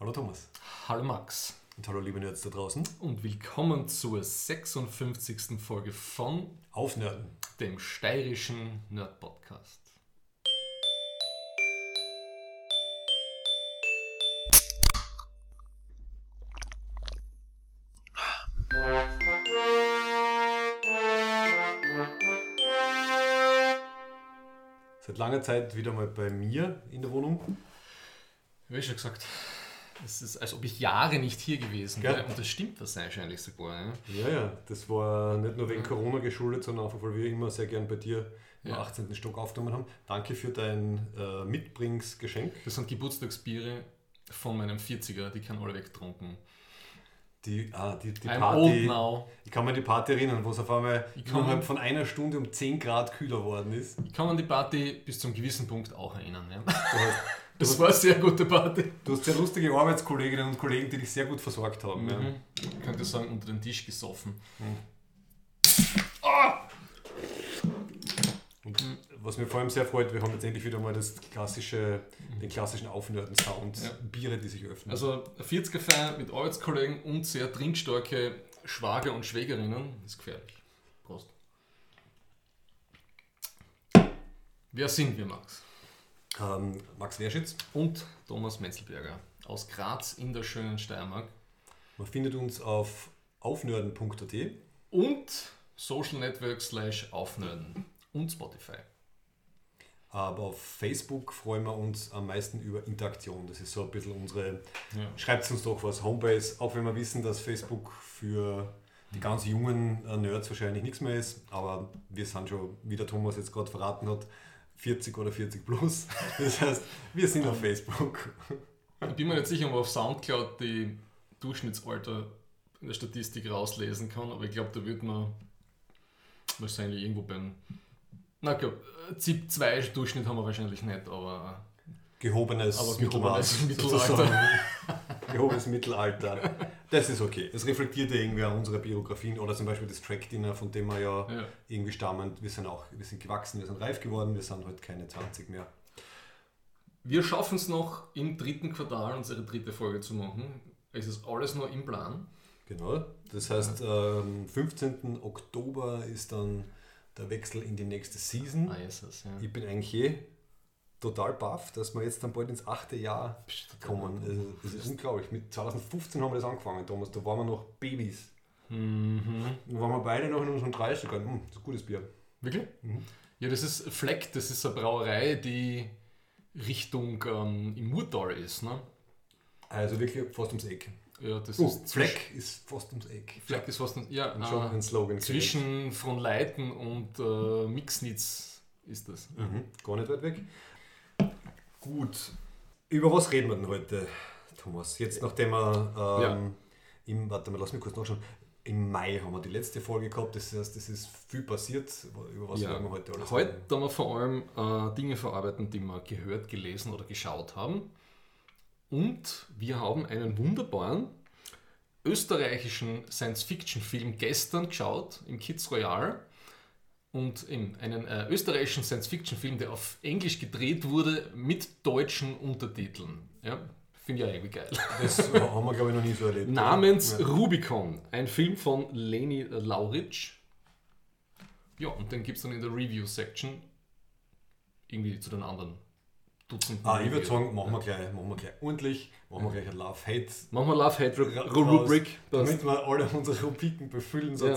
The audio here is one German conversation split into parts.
Hallo Thomas. Hallo Max. Und hallo liebe Nerds da draußen. Und willkommen zur 56. Folge von Aufnerden, dem steirischen Nerd Podcast. Seit langer Zeit wieder mal bei mir in der Wohnung. Wie schon gesagt, es ist, als ob ich Jahre nicht hier gewesen wäre. Und das stimmt wahrscheinlich sogar. Ne? Ja, ja, das war nicht nur wegen Corona geschuldet, sondern einfach, weil wir immer sehr gern bei dir im Ja. 18. Stock aufgenommen haben. Danke für dein äh, Mitbringsgeschenk. Das sind Geburtstagsbiere von meinem 40er, die kann alle wegtrunken. Die, ah, die, die Party. Ich kann mich an die Party erinnern, wo es auf einmal innerhalb von einer Stunde um 10 Grad kühler geworden ist. Ich kann an die Party bis zum gewissen Punkt auch erinnern. Ja? Das war eine sehr gute Party. du hast sehr lustige Arbeitskolleginnen und Kollegen, die dich sehr gut versorgt haben. Ja. Mhm. Ich könnte sagen, unter den Tisch gesoffen. Und was mir vor allem sehr freut, wir haben jetzt endlich wieder mal das klassische, den klassischen Aufnörden-Sound. Ja. Biere, die sich öffnen. Also ein 40er Feier mit Arbeitskollegen und sehr trinkstarke Schwager und Schwägerinnen ist gefährlich. Prost. Wer sind wir, Max? Ähm, Max Werschitz. Und Thomas Menzelberger aus Graz in der schönen Steiermark. Man findet uns auf aufnörden.at. Und Social Network slash Aufnörden und Spotify. Aber auf Facebook freuen wir uns am meisten über Interaktion. Das ist so ein bisschen unsere. Ja. Schreibt uns doch was. Homebase, auch wenn wir wissen, dass Facebook für die ganz jungen äh, Nerds wahrscheinlich nichts mehr ist. Aber wir sind schon, wie der Thomas jetzt gerade verraten hat, 40 oder 40 plus. Das heißt, wir sind auf Facebook. Ich bin mir nicht sicher, ob man auf Soundcloud die Durchschnittsalter in der Statistik rauslesen kann, aber ich glaube, da wird man wahrscheinlich irgendwo beim. Na, ich glaube, ZIP 2 Durchschnitt haben wir wahrscheinlich nicht, aber Gehobenes Aber Mittelmaß. gehobenes Mittelalter. sozusagen. Gehobenes Mittelalter. Das ist okay. Es reflektiert ja irgendwie unsere Biografien oder zum Beispiel das Track-Dinner, von dem wir ja, ja. irgendwie stammen. Wir sind auch, wir sind gewachsen, wir sind reif geworden, wir sind heute keine 20 mehr. Wir schaffen es noch im dritten Quartal unsere dritte Folge zu machen. Es ist alles noch im Plan. Genau. Das heißt, am 15. Oktober ist dann der Wechsel in die nächste Season. Ah, ist es, ja. Ich bin eigentlich eh total baff, dass wir jetzt dann bald ins achte Jahr kommen. Also, Das ist unglaublich. Mit 2015 haben wir das angefangen, Thomas. Da waren wir noch Babys. Mhm. Da waren wir beide noch in unseren 30 ern Hm, das ist ein gutes Bier. Wirklich? Mhm. Ja, das ist Fleck, das ist eine Brauerei, die Richtung ähm, im Murtal ist. Ne? Also wirklich fast ums Eck. Ja, das Oh, ist Fleck ist fast ums Eck. Fleck ist fast ein, ja, Und schon äh, ein Slogan. zwischen Fronleiten und äh, Mixnitz ist das. Mhm, gar nicht weit weg. Gut. Über was reden wir denn heute, Thomas? Jetzt nachdem wir ähm, im, warte mal, lass mich kurz nachschauen. Im Mai haben wir die letzte Folge gehabt, das heißt, es ist viel passiert. Über was Ja. werden wir heute alles Heute reden? werden wir vor allem äh, Dinge verarbeiten, die wir gehört, gelesen oder geschaut haben. Und wir haben einen wunderbaren österreichischen Science-Fiction-Film gestern geschaut im Kids Royal. Und eben einen äh, österreichischen Science-Fiction-Film, der auf Englisch gedreht wurde mit deutschen Untertiteln. Ja, finde ich ja irgendwie geil. Das haben wir, glaube ich, noch nie so erlebt. Namens Ja. Rubicon, ein Film von Leni Lauritsch. Ja, und den gibt es dann in der Review-Section irgendwie zu den anderen Dutzenden. Ah, ich würde sagen, machen wir gleich, machen wir gleich ordentlich, machen wir gleich ein Love-Hate Machen wir Love-Hate-Rubrik. damit wir alle unsere Rubriken befüllen Ja.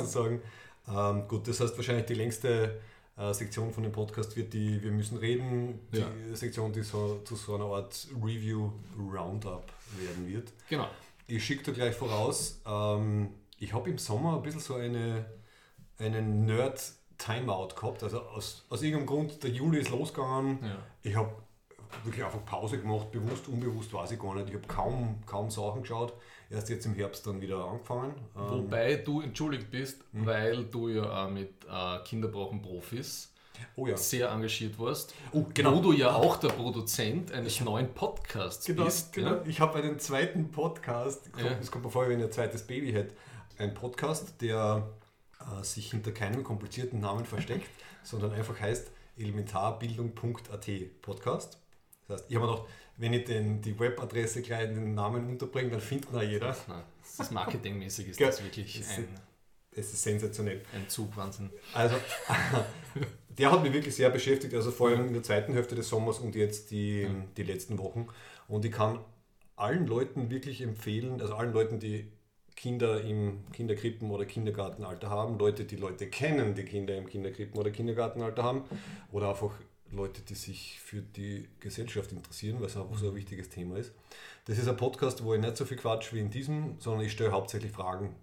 Ähm, gut, das heißt wahrscheinlich die längste äh, Sektion von dem Podcast wird die Wir müssen reden, die Ja. Sektion, die so, zu so einer Art Review-Roundup werden wird. Genau. Ich schicke da gleich voraus, ähm, ich habe im Sommer ein bisschen so eine, einen Nerd-Timeout gehabt. Also aus, aus irgendeinem Grund, der Juli ist losgegangen. Ja. Ich habe wirklich einfach Pause gemacht, bewusst, unbewusst, weiß ich gar nicht. Ich habe kaum, kaum Sachen geschaut. Erst jetzt im Herbst dann wieder angefangen. Ähm, Wobei du entschuldigt bist, Hm. weil du ja auch mit äh, Kinderbrauchen-Profis oh ja. sehr engagiert warst. Oh, genau. Wo du ja auch der Produzent eines neuen Podcasts Genau, bist. genau. Ja? Ich habe einen zweiten Podcast. Es kommt, Ja. kommt mir vor, wenn ihr ein zweites Baby hätte. Ein Podcast, der äh, sich hinter keinem komplizierten Namen versteckt, sondern einfach heißt elementarbildung.at Podcast. Das heißt, ich habe mir gedacht, wenn ich den, die Webadresse gleich in den Namen unterbringe, dann findet ihn jeder. Nein, das ist marketingmäßig ist das wirklich es ein, Es ist sensationell. ein Zugwahnsinn. Also, der hat mich wirklich sehr beschäftigt, also vor allem in der zweiten Hälfte des Sommers und jetzt die, die letzten Wochen. Und ich kann allen Leuten wirklich empfehlen, also allen Leuten, die Kinder im Kinderkrippen- oder Kindergartenalter haben, Leute, die Leute kennen, die Kinder im Kinderkrippen- oder Kindergartenalter haben, oder einfach Leute, die sich für die Gesellschaft interessieren, weil es einfach so ein wichtiges Thema ist. Das ist ein Podcast, wo ich nicht so viel Quatsch wie in diesem, sondern ich stelle hauptsächlich Fragen.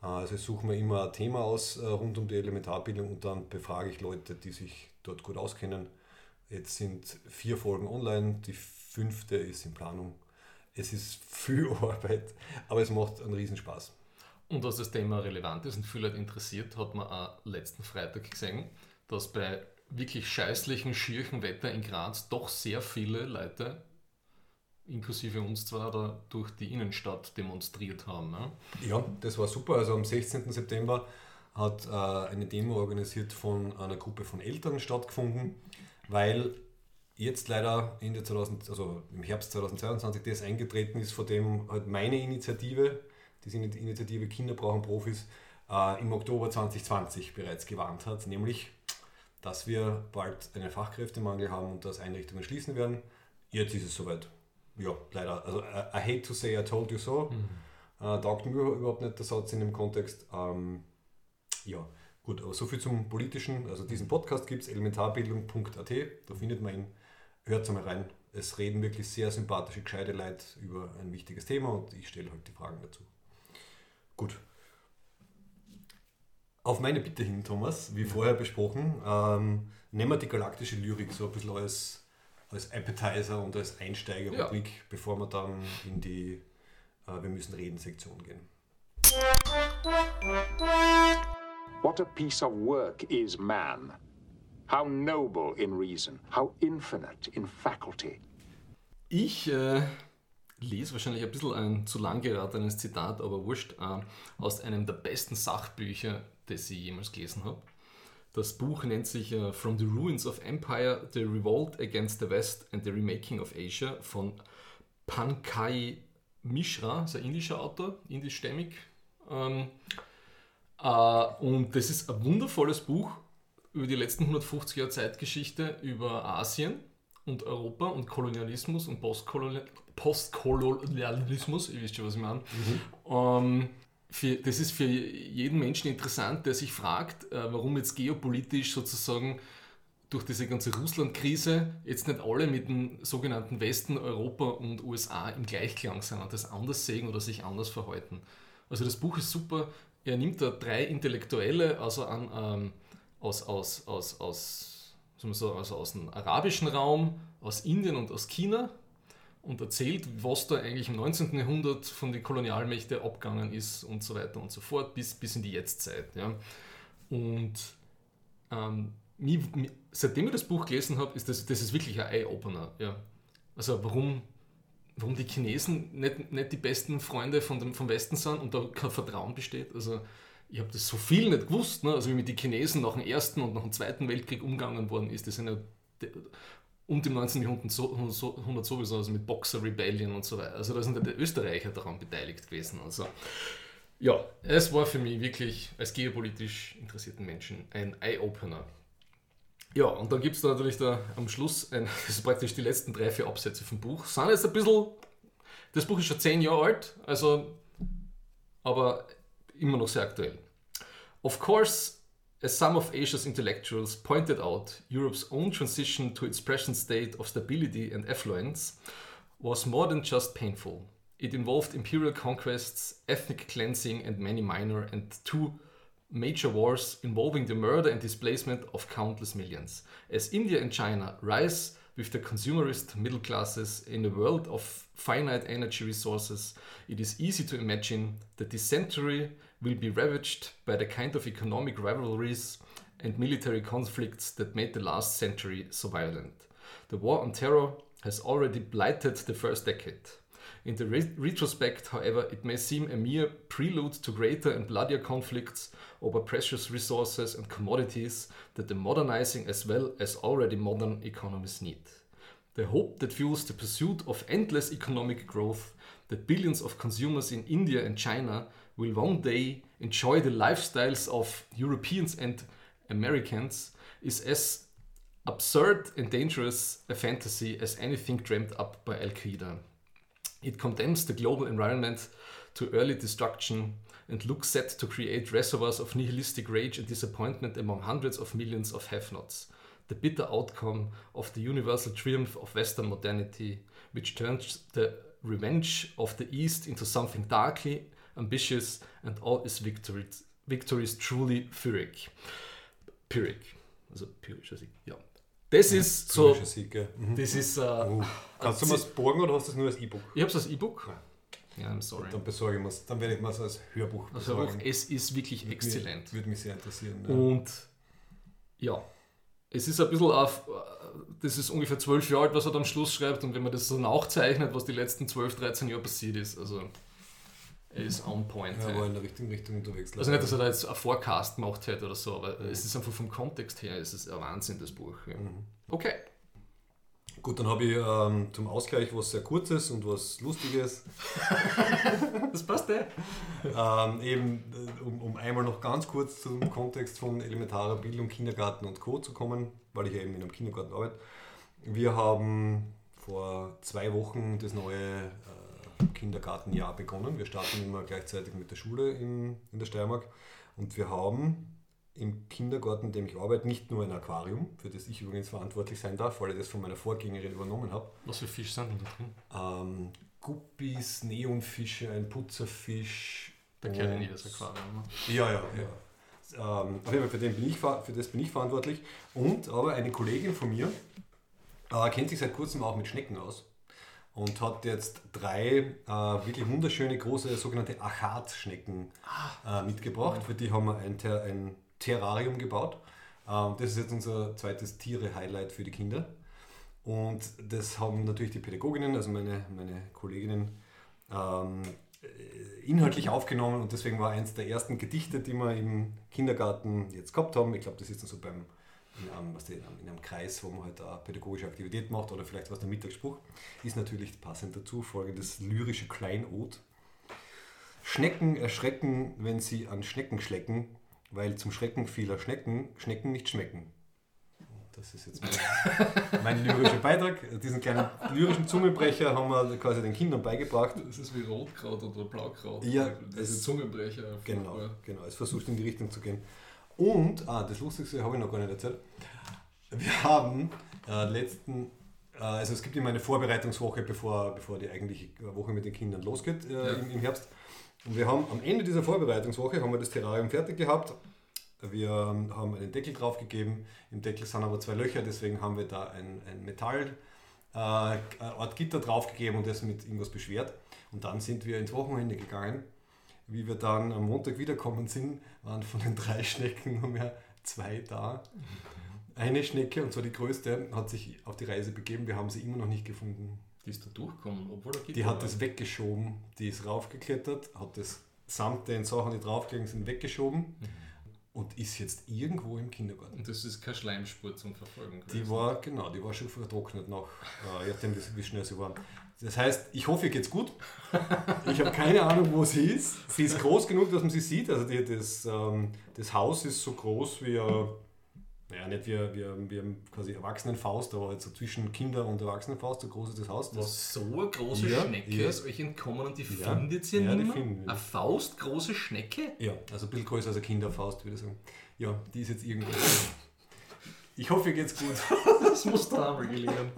Also ich suche mir immer ein Thema aus äh, rund um die Elementarbildung und dann befrage ich Leute, die sich dort gut auskennen. Jetzt sind vier Folgen online, die fünfte ist in Planung. Es ist viel Arbeit, aber es macht einen Riesenspaß. Und dass das Thema relevant ist und viele Leute interessiert, hat man auch letzten Freitag gesehen, dass bei wirklich scheißlichen, schierchen Wetter in Graz doch sehr viele Leute, inklusive uns zwar, da durch die Innenstadt demonstriert haben. Ne? Ja, das war super. Also am 16. September hat äh, eine Demo organisiert von einer Gruppe von Eltern stattgefunden, weil jetzt leider Ende 2000, also im Herbst 2022 das eingetreten ist, von dem halt meine Initiative, diese Initiative Kinder brauchen Profis, äh, im Oktober 2020 bereits gewarnt hat, nämlich, dass wir bald einen Fachkräftemangel haben und dass Einrichtungen schließen werden. Jetzt ist es soweit. Ja, leider. Also I, I hate to say I told you so. Äh, taugt mir überhaupt nicht der Satz in dem Kontext. Ähm, ja, gut, aber soviel zum Politischen. Also diesen Podcast gibt es, elementarbildung.at, da findet man ihn. Hört mal rein. Es reden wirklich sehr sympathische, gescheite Leute über ein wichtiges Thema und ich stelle halt die Fragen dazu. Gut. Auf meine Bitte hin, Thomas, wie vorher besprochen, ähm, nehmen wir die galaktische Lyrik so ein bisschen als, als Appetizer und als Einsteigerrubrik, bevor wir dann in die äh, Wir müssen reden Sektion gehen. What a piece of work is man. How noble in reason, how infinite in faculty. Ich äh, lese wahrscheinlich ein bisschen ein zu lang geratenes Zitat, aber wurscht, äh, aus einem der besten Sachbücher, das ich jemals gelesen habe. Das Buch nennt sich äh, From the Ruins of Empire, The Revolt Against the West and the Remaking of Asia von Pankaj Mishra, ist ein indischer Autor, indischstämmig. Ähm, äh, und das ist ein wundervolles Buch über die letzten 150 Jahre Zeitgeschichte über Asien und Europa und Kolonialismus und Postkolonial Postkolonialismus, ihr wisst schon, was ich meine. Ähm, für, das ist für jeden Menschen interessant, der sich fragt, äh, warum jetzt geopolitisch sozusagen durch diese ganze Russland-Krise jetzt nicht alle mit dem sogenannten Westen, Europa und USA im Gleichklang sind und das anders sehen oder sich anders verhalten. Also das Buch ist super. Er nimmt da drei Intellektuelle, also an, ähm, aus, aus, aus, aus, sagen, also aus dem arabischen Raum, aus Indien und aus China und erzählt, was da eigentlich im 19. Jahrhundert von den Kolonialmächten abgegangen ist und so weiter und so fort, bis, bis in die Jetztzeit. Ja. Und ähm, mi, mi, seitdem ich das Buch gelesen habe, ist das, das ist wirklich ein Eye-Opener. Ja. Also warum, warum die Chinesen nicht, nicht die besten Freunde von dem, vom Westen sind und da kein Vertrauen besteht. Also ich habe das so viel nicht gewusst, ne? also wie mit den Chinesen nach dem Ersten und nach dem Zweiten Weltkrieg umgegangen worden ist. Das sind ja und im 19. Jahrhundert sowieso, also mit Boxer Rebellion und so weiter. Also da sind die Österreicher daran beteiligt gewesen. Also ja, es war für mich wirklich als geopolitisch interessierten Menschen ein Eye-Opener. Ja, und dann gibt es da natürlich da am Schluss, ein, das ist praktisch die letzten drei, vier Absätze vom Buch. Sind jetzt ein bisschen, das Buch ist schon zehn Jahre alt, also, aber immer noch sehr aktuell. Of course, as some of Asia's intellectuals pointed out, Europe's own transition to its present state of stability and affluence was more than just painful. It involved imperial conquests, ethnic cleansing, and many minor and two major wars involving the murder and displacement of countless millions. As India and China rise with the consumerist middle classes in a world of finite energy resources, it is easy to imagine that this century will be ravaged by the kind of economic rivalries and military conflicts that made the last century so violent. The war on terror has already blighted the first decade. In the re- retrospect, however, it may seem a mere prelude to greater and bloodier conflicts over precious resources and commodities that the modernizing as well as already modern economies need. The hope that fuels the pursuit of endless economic growth that billions of consumers in India and China will one day enjoy the lifestyles of Europeans and Americans is as absurd and dangerous a fantasy as anything dreamt up by Al Qaeda. It condemns the global environment to early destruction and looks set to create reservoirs of nihilistic rage and disappointment among hundreds of millions of have nots. The bitter outcome of the universal triumph of Western modernity, which turns the revenge of the East into something darkly ambitious and all its victories, victories truly Pyrrhic. Pyrrhic. Also pyrrhischer Sieg, ja. Das ist so. Sieg, gell? Mhm. Das ist. Äh, Uh. Kannst du mir das borgen oder hast du das nur als E-Book? ich habe es als E-Book. Ja, I'm sorry. Dann besorge ich mir's. Dann werde ich mir es als Hörbuch Also besorgen. es ist wirklich Würde exzellent. Mich, würde mich sehr interessieren. Ja. Und ja, es ist ein bisschen auf, das ist ungefähr zwölf Jahre alt, was er am Schluss schreibt. Und wenn man das so nachzeichnet, was die letzten 12, 13 Jahre passiert ist, also ist on point. Ja, war in der richtigen Richtung unterwegs. also nicht, dass er da jetzt ein Forecast gemacht hätte oder so, aber es ist einfach vom Kontext her, es ist ein Wahnsinn, das Buch. Ja. Mhm. Okay. Gut, dann habe ich ähm, zum Ausgleich was sehr Kurzes und was Lustiges. Das passt eh. ähm, eben, äh, um, um einmal noch ganz kurz zum Kontext von elementarer Bildung, Kindergarten und Co. zu kommen, weil ich ja eben in einem Kindergarten arbeite. Wir haben vor zwei Wochen das neue Kindergartenjahr begonnen. Wir starten immer gleichzeitig mit der Schule in, in der Steiermark und wir haben im Kindergarten, in dem ich arbeite, nicht nur ein Aquarium, für das ich übrigens verantwortlich sein darf, weil ich das von meiner Vorgängerin übernommen habe. Was für Fisch sind denn da drin? Ähm, Guppies, Neonfische, ein Putzerfisch. Da gehört in und- jedes Aquarium. ne? Ja, ja, ja. Ähm, auf jeden Fall für, den bin ich, für das bin ich verantwortlich. Und aber eine Kollegin von mir äh, kennt sich seit kurzem auch mit Schnecken aus und hat jetzt drei äh, wirklich wunderschöne große sogenannte Achat-Schnecken äh, mitgebracht. Für die haben wir ein, Ter ein Terrarium gebaut. Ähm, das ist jetzt unser zweites Tiere-Highlight für die Kinder. Und das haben natürlich die Pädagoginnen, also meine, meine Kolleginnen, ähm, äh, inhaltlich aufgenommen und deswegen war eins der ersten Gedichte, die wir im Kindergarten jetzt gehabt haben. Ich glaube, das ist dann so beim, in, einem, was die, in einem Kreis, wo man halt eine pädagogische Aktivität macht oder vielleicht was der Mittagsspruch, ist natürlich passend dazu folgendes lyrische Kleinod. Schnecken erschrecken, wenn sie an Schnecken schlecken, weil zum Schrecken vieler Schnecken Schnecken nicht schmecken. Das ist jetzt mein, mein lyrischer Beitrag. Diesen kleinen lyrischen Zungenbrecher haben wir quasi den Kindern beigebracht. Das ist wie Rotkraut oder Blaukraut. Ja, diese das- Zungenbrecher. Genau, genau. Es versucht in die Richtung zu gehen. Und, ah, das Lustigste habe ich noch gar nicht erzählt. Wir haben äh, letzten, äh, also es gibt immer eine Vorbereitungswoche, bevor, bevor die eigentliche Woche mit den Kindern losgeht äh, Ja. im, im Herbst. Und wir haben am Ende dieser Vorbereitungswoche haben wir das Terrarium fertig gehabt. Wir ähm, haben einen Deckel draufgegeben. Im Deckel sind aber zwei Löcher, deswegen haben wir da ein, ein Metall, äh, Art Gitter draufgegeben und das mit irgendwas beschwert. Und dann sind wir ins Wochenende gegangen. Wie wir dann am Montag wiederkommen sind, waren von den drei Schnecken nur mehr zwei da. Eine Schnecke, und zwar die größte, hat sich auf die Reise begeben. Wir haben sie immer noch nicht gefunden. Die ist da durchgekommen, obwohl er Die hat das weggeschoben. Die ist raufgeklettert, hat das samt den Sachen, die draufgelegen sind, weggeschoben und ist jetzt irgendwo im Kindergarten. Und das ist keine Schleimspur zum Verfolgen. Die gewesen. war, genau, die war schon vertrocknet nach, äh, je nachdem, wie, schnell sie war. Das heißt, ich hoffe, ihr geht's gut. Ich habe keine Ahnung, wo sie ist. Sie ist groß genug, dass man sie sieht. Also die, das, ähm, das Haus ist so groß wie, äh, naja, nicht wie, wie, wie quasi Erwachsenenfaust, aber halt so zwischen Kinder- und Erwachsenenfaust, so groß ist das Haus. Das, Was so eine große Ja, Schnecke ja. ist euch entkommen und die Ja. findet ihr Ja, nicht mehr? Eine faustgroße Schnecke? ja, also ein bisschen größer als eine Kinderfaust, würde ich sagen. Ja, die ist jetzt irgendwo. Ich hoffe, ihr geht's gut. Das muss da einmal gelingen.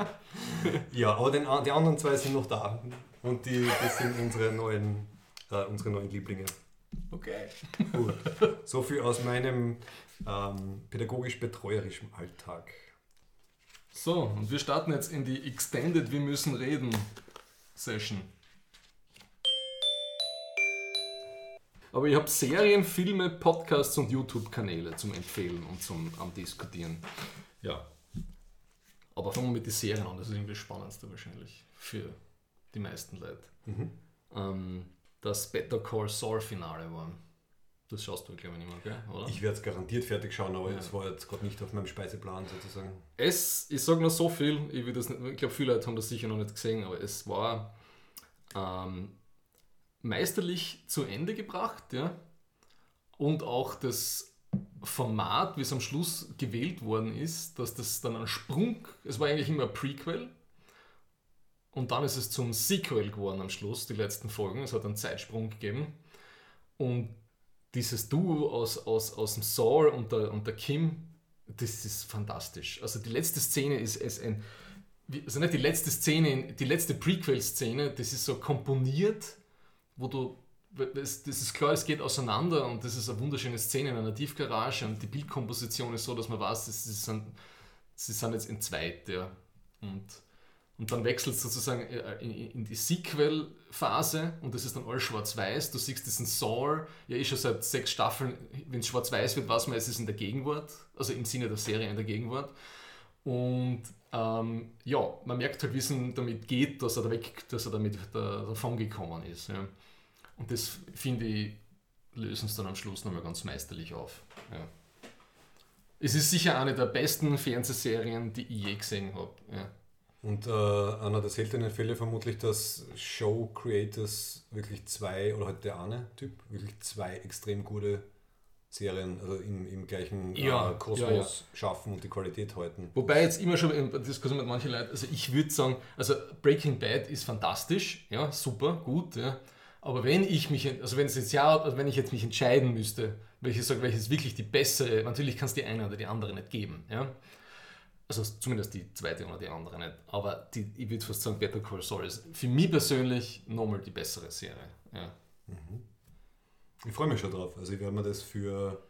Ja, aber den, die anderen zwei sind noch da. Und die, das sind unsere neuen, äh, unsere neuen Lieblinge. Okay. Gut. So viel aus meinem ähm, pädagogisch-betreuerischen Alltag. So, und wir starten jetzt in die Extended Wir müssen reden Session. Aber ich habe Serien, Filme, Podcasts und YouTube-Kanäle zum Empfehlen und zum am Diskutieren. Ja. Aber fangen wir mit den Serien an, das ist irgendwie das Spannendste wahrscheinlich für die meisten Leute. Mhm. Ähm, das Better Call Saul Finale war. Das schaust du, glaube ich, nicht mehr, gell? oder? Ich werde es garantiert fertig schauen, aber Ja. es war jetzt gerade nicht auf meinem Speiseplan sozusagen. Es, ich sage nur so viel, ich, will das nicht, ich glaube, viele Leute haben das sicher noch nicht gesehen, aber es war ähm, meisterlich zu Ende gebracht, ja. Und auch das Format, wie es am Schluss gewählt worden ist, dass das dann ein Sprung, es war eigentlich immer ein Prequel und dann ist es zum Sequel geworden am Schluss, die letzten Folgen. Es hat einen Zeitsprung gegeben und dieses Duo aus, aus, aus dem Saul und der, und der Kim, das ist fantastisch. Also die letzte Szene ist, ist ein, also nicht die letzte Szene, die letzte Prequel-Szene, das ist so komponiert, wo du, das, das ist klar, es geht auseinander und das ist eine wunderschöne Szene in einer Tiefgarage und die Bildkomposition ist so, dass man weiß, das ist ein, sie sind jetzt entzweit, ja. Und, und dann wechselt es sozusagen äh, in, in die Sequel-Phase und das ist dann alles schwarz-weiß. Du siehst diesen Saw, ja eh schon seit sechs Staffeln, wenn es schwarz-weiß wird, weiß man, es ist in der Gegenwart, also im Sinne der Serie in der Gegenwart. Und ähm, ja, man merkt halt, wie es ihm damit geht, dass er, da weg, dass er damit da, davon gekommen ist. Ja. Und das finde ich, lösen es dann am Schluss nochmal ganz meisterlich auf. Ja. Es ist sicher eine der besten Fernsehserien, die ich je gesehen habe. Ja. Und äh, einer der seltenen Fälle vermutlich, dass Show-Creators wirklich zwei, oder halt der eine Typ, wirklich zwei extrem gute Serien also im, im gleichen Ja, äh, Kosmos ja, ja. schaffen und die Qualität halten. Wobei jetzt immer schon in der Diskussion mit manchen Leuten, also ich würde sagen, also Breaking Bad ist fantastisch, ja, super, gut, ja. Aber wenn ich mich, also wenn es jetzt ja, also wenn ich jetzt mich entscheiden müsste, welches sage, welches wirklich die bessere, natürlich kann es die eine oder die andere nicht geben, ja. Also zumindest die zweite oder die andere nicht. Aber die, ich würde fast sagen, Better Call Saul ist für mich persönlich nochmal die bessere Serie. Ja. Ich freue mich schon drauf. Also ich werde mir das für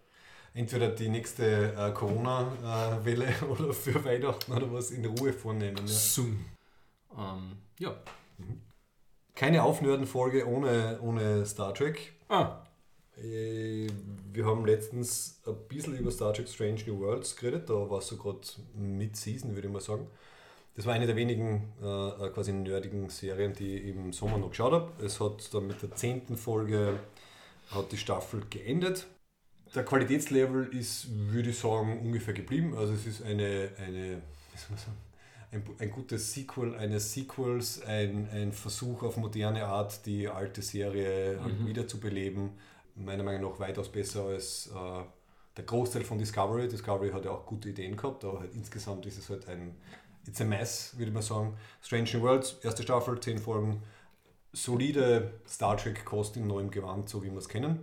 entweder die nächste äh, Corona-Welle oder für Weihnachten oder was in Ruhe vornehmen. Ja. Soon. Ähm, ja. Keine Aufnörden-Folge ohne, ohne Star Trek. Ah, Äh, Wir haben letztens ein bisschen über Star Trek Strange New Worlds geredet, da war es so gerade Mid-Season, würde ich mal sagen. Das war eine der wenigen äh, quasi nerdigen Serien, die ich im Sommer noch geschaut habe. Es hat dann mit der zehnten Folge hat die Staffel geendet. Der Qualitätslevel ist, würde ich sagen, ungefähr geblieben. Also es ist eine, eine wie soll man sagen, ein, ein gutes Sequel eines Sequels, ein, ein Versuch auf moderne Art, die alte Serie halt wiederzubeleben. Meiner Meinung nach weitaus besser als äh, der Großteil von Discovery. Discovery hat ja auch gute Ideen gehabt, aber halt insgesamt ist es halt ein It's a mess, würde man sagen. Strange New Worlds, erste Staffel, 10 Folgen. Solide Star Trek Kost in neuem Gewand, so wie wir es kennen.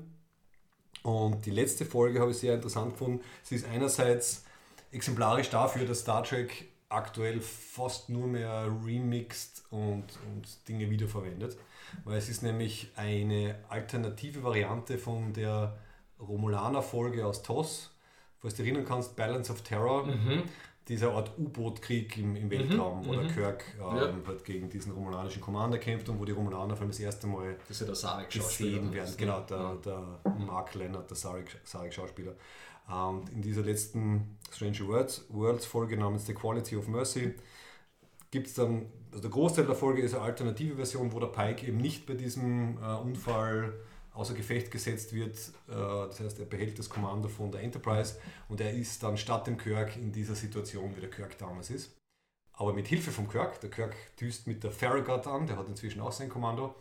Und die letzte Folge habe ich sehr interessant gefunden. Sie ist einerseits exemplarisch dafür, dass Star Trek aktuell fast nur mehr remixed und, und Dinge wiederverwendet. Weil es ist nämlich eine alternative Variante von der Romulaner-Folge aus TOS. Falls du dich erinnern kannst, Balance of Terror, dieser Art U-Boot-Krieg im, im Weltraum, wo der Kirk ähm, Ja. halt gegen diesen romulanischen Commander kämpft und wo die Romulaner vor allem das erste Mal das ist ja gesehen werden. Genau, der, der Mark Leonard, der Sarek-Schauspieler. Und in dieser letzten Strange Worlds, Worlds Folge namens The Quality of Mercy gibt es dann, also der Großteil der Folge ist eine alternative Version, wo der Pike eben nicht bei diesem äh, Unfall außer Gefecht gesetzt wird. Äh, das heißt, er behält das Kommando von der Enterprise und er ist dann statt dem Kirk in dieser Situation, wie der Kirk damals ist. Aber mit Hilfe vom Kirk. Der Kirk düst mit der Farragut an, der hat inzwischen auch sein Kommando.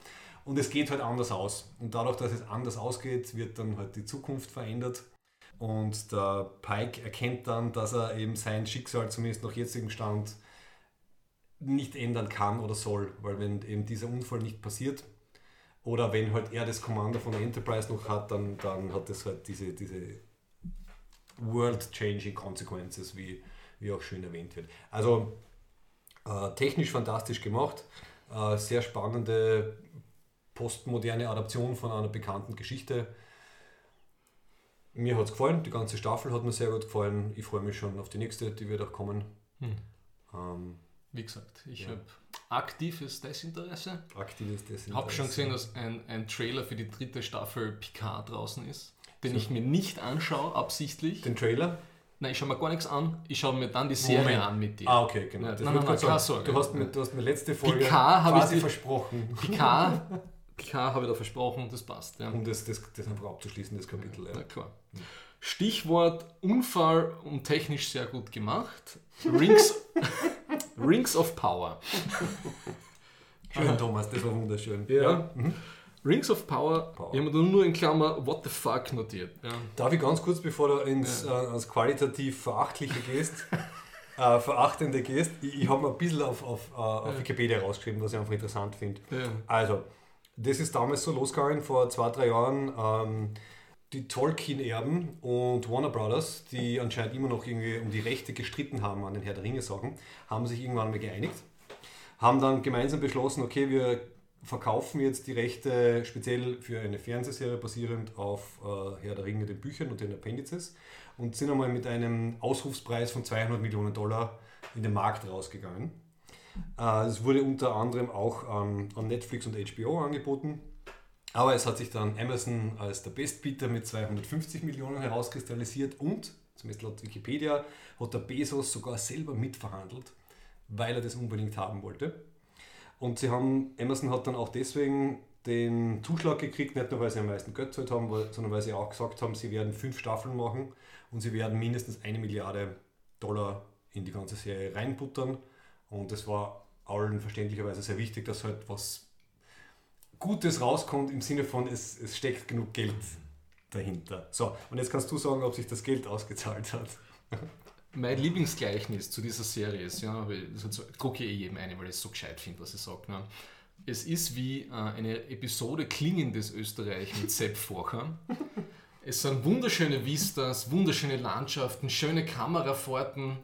Und es geht halt anders aus. Und dadurch, dass es anders ausgeht, wird dann halt die Zukunft verändert. Und der Pike erkennt dann, dass er eben sein Schicksal zumindest nach jetzigem Stand nicht ändern kann oder soll. Weil wenn eben dieser Unfall nicht passiert oder wenn halt er das Kommando von der Enterprise noch hat, dann, dann hat das halt diese, diese world-changing Consequences, wie, wie auch schön erwähnt wird. Also äh, technisch fantastisch gemacht, äh, sehr spannende postmoderne Adaption von einer bekannten Geschichte. Mir hat es gefallen, die ganze Staffel hat mir sehr gut gefallen. Ich freue mich schon auf die nächste, die wird auch kommen. Hm. Ähm, Wie gesagt, ich Ja. habe aktives Desinteresse. aktives Desinteresse. Ich habe schon gesehen, dass ein, ein Trailer für die dritte Staffel Picard draußen ist, den ich mir nicht anschaue, absichtlich. Den Trailer? Nein, ich schaue mir gar nichts an. Ich schaue mir dann die Serie Moment. an mit dir. Ah, okay, genau. Ja, Das nein, nein, ich nein, keine Sorge. Du hast, mir, du hast mir letzte Folge Picard ich quasi dir- versprochen. Picard, K habe ich da versprochen, das passt. Ja. Um das, das, das einfach abzuschließen, das Kapitel. Ja, klar. Stichwort Unfall und technisch sehr gut gemacht. Rings, Rings of Power. Schön, Thomas, das war wunderschön. Ja. Mhm. Rings of Power, Power. ich habe mir nur in Klammer What the fuck notiert. Ja. Darf ich ganz kurz, bevor du ins, ja. äh, ans qualitativ Verachtliche gehst, äh, Verachtende gehst, ich, ich habe mir ein bisschen auf, auf, äh, auf ja. Wikipedia rausgeschrieben, was ich einfach interessant finde. Also, das ist damals so losgegangen, vor zwei, drei Jahren. Ähm, die Tolkien-Erben und Warner Brothers, die anscheinend immer noch irgendwie um die Rechte gestritten haben an den Herr der Ringe-Sachen, haben sich irgendwann mal geeinigt. Haben dann gemeinsam beschlossen, okay, wir verkaufen jetzt die Rechte speziell für eine Fernsehserie basierend auf äh, Herr der Ringe, den Büchern und den Appendices und sind einmal mit einem Ausrufspreis von 200 Millionen Dollar in den Markt rausgegangen. Äh, es wurde unter anderem auch ähm, an Netflix und HBO angeboten, aber es hat sich dann Amazon als der Bestbieter mit 250 Millionen herauskristallisiert und, zumindest laut Wikipedia, hat der Bezos sogar selber mitverhandelt, weil er das unbedingt haben wollte. Und sie haben, Amazon hat dann auch deswegen den Zuschlag gekriegt, nicht nur weil sie am meisten Geld gezahlt haben, sondern weil sie auch gesagt haben, sie werden fünf Staffeln machen und sie werden mindestens eine Milliarde Dollar in die ganze Serie reinbuttern. Und das war allen verständlicherweise sehr wichtig, dass halt was Gutes rauskommt im Sinne von, es, es steckt genug Geld dahinter. So, und jetzt kannst du sagen, ob sich das Geld ausgezahlt hat. mein Lieblingsgleichnis zu dieser Serie ist, ja, das drucke ich eh jedem eine, weil ich es so gescheit finde, was ich sage. Ne? Es ist wie äh, eine Episode Klingendes Österreich mit Sepp Vorcher. es sind wunderschöne Vistas, wunderschöne Landschaften, schöne Kamerafahrten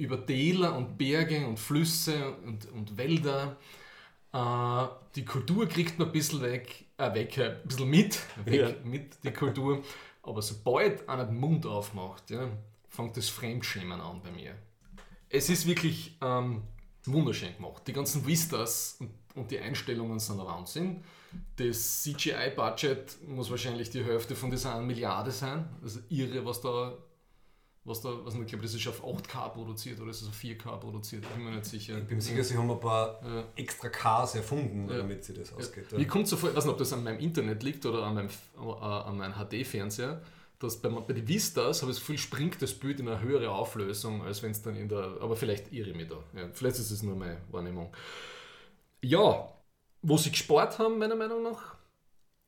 über Täler und Berge und Flüsse und, und Wälder. Äh, die Kultur kriegt man ein bisschen weg, äh, weg ein bisschen mit, weg ja. mit die Kultur. Aber sobald einer den Mund aufmacht, ja, fängt das Fremdschämen an bei mir. Es ist wirklich ähm, wunderschön gemacht. Die ganzen Vistas und, und die Einstellungen sind ein Wahnsinn. Das CGI-Budget muss wahrscheinlich die Hälfte von dieser 1 Milliarde sein. Also irre, was da, was da, was ich glaube, das ist auf 8K produziert oder ist es auf 4K produziert? Ich bin mir nicht sicher. Ich bin sicher, sie haben ein paar ja. extra Ks erfunden, ja. damit sie das ausgeht. Ja. Wie kommt so vor, ich weiß nicht, ob das an meinem Internet liegt oder an meinem, äh, an meinem HD-Fernseher dass bei, bei den Vistas habe ich das Gefühl, springt das Bild in eine höhere Auflösung, als wenn es dann in der. Aber vielleicht irre ich mich da. Ja, vielleicht ist es nur meine Wahrnehmung. Ja, wo sie gespart haben, meiner Meinung nach,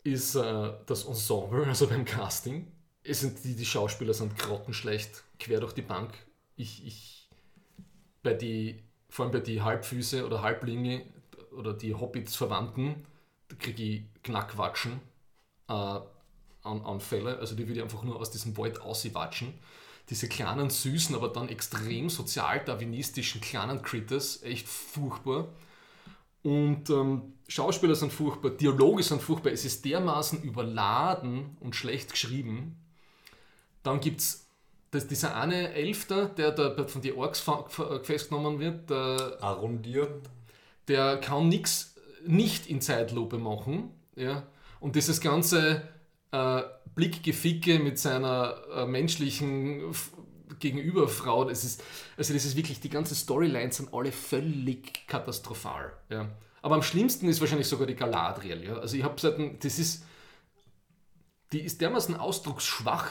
ist äh, das Ensemble, also beim Casting. Es sind die, die Schauspieler sind grottenschlecht, quer durch die Bank. Ich, ich, bei die, vor allem bei die Halbfüße oder Halblinge oder die Hobbits-Verwandten, da kriege ich Knackwatschen. Äh, Anfälle, also die würde ich einfach nur aus diesem Wald auswatschen. Diese kleinen, süßen, aber dann extrem sozial-darwinistischen kleinen Critters, echt furchtbar. Und ähm, Schauspieler sind furchtbar, Dialoge sind furchtbar, es ist dermaßen überladen und schlecht geschrieben. Dann gibt es dieser eine Elfter, der da von den Orks festgenommen wird, der Arondir. Der kann nichts nicht in Zeitlupe machen. Ja? Und dieses ganze äh, Blickgeficke mit seiner äh, menschlichen Gegenüberfrau. Das ist, also das ist wirklich, die ganzen Storylines sind alle völlig katastrophal. Ja. Aber am schlimmsten ist wahrscheinlich sogar die Galadriel. Ja. Also ich habe seit, das ist, die ist dermaßen ausdrucksschwach,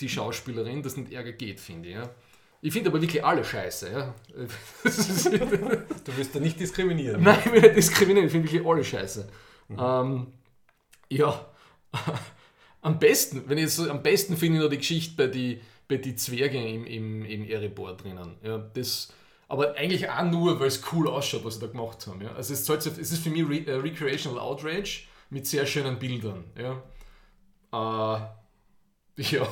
die Schauspielerin, dass nicht Ärger geht, finde ich. Ja. Ich finde aber wirklich alle scheiße. Ja. du wirst da nicht diskriminieren. Nein, ich will nicht diskriminieren, ich finde wirklich alle scheiße. Mhm. Ähm, ja, am besten, wenn ich so, am besten finde ich noch die Geschichte bei den bei die Zwergen im, im, im Erebor drinnen. Ja, das, aber eigentlich auch nur, weil es cool ausschaut, was sie da gemacht haben. Ja. Also es, ist, es ist für mich Re uh, Recreational Outrage mit sehr schönen Bildern. Ja. Uh, ja.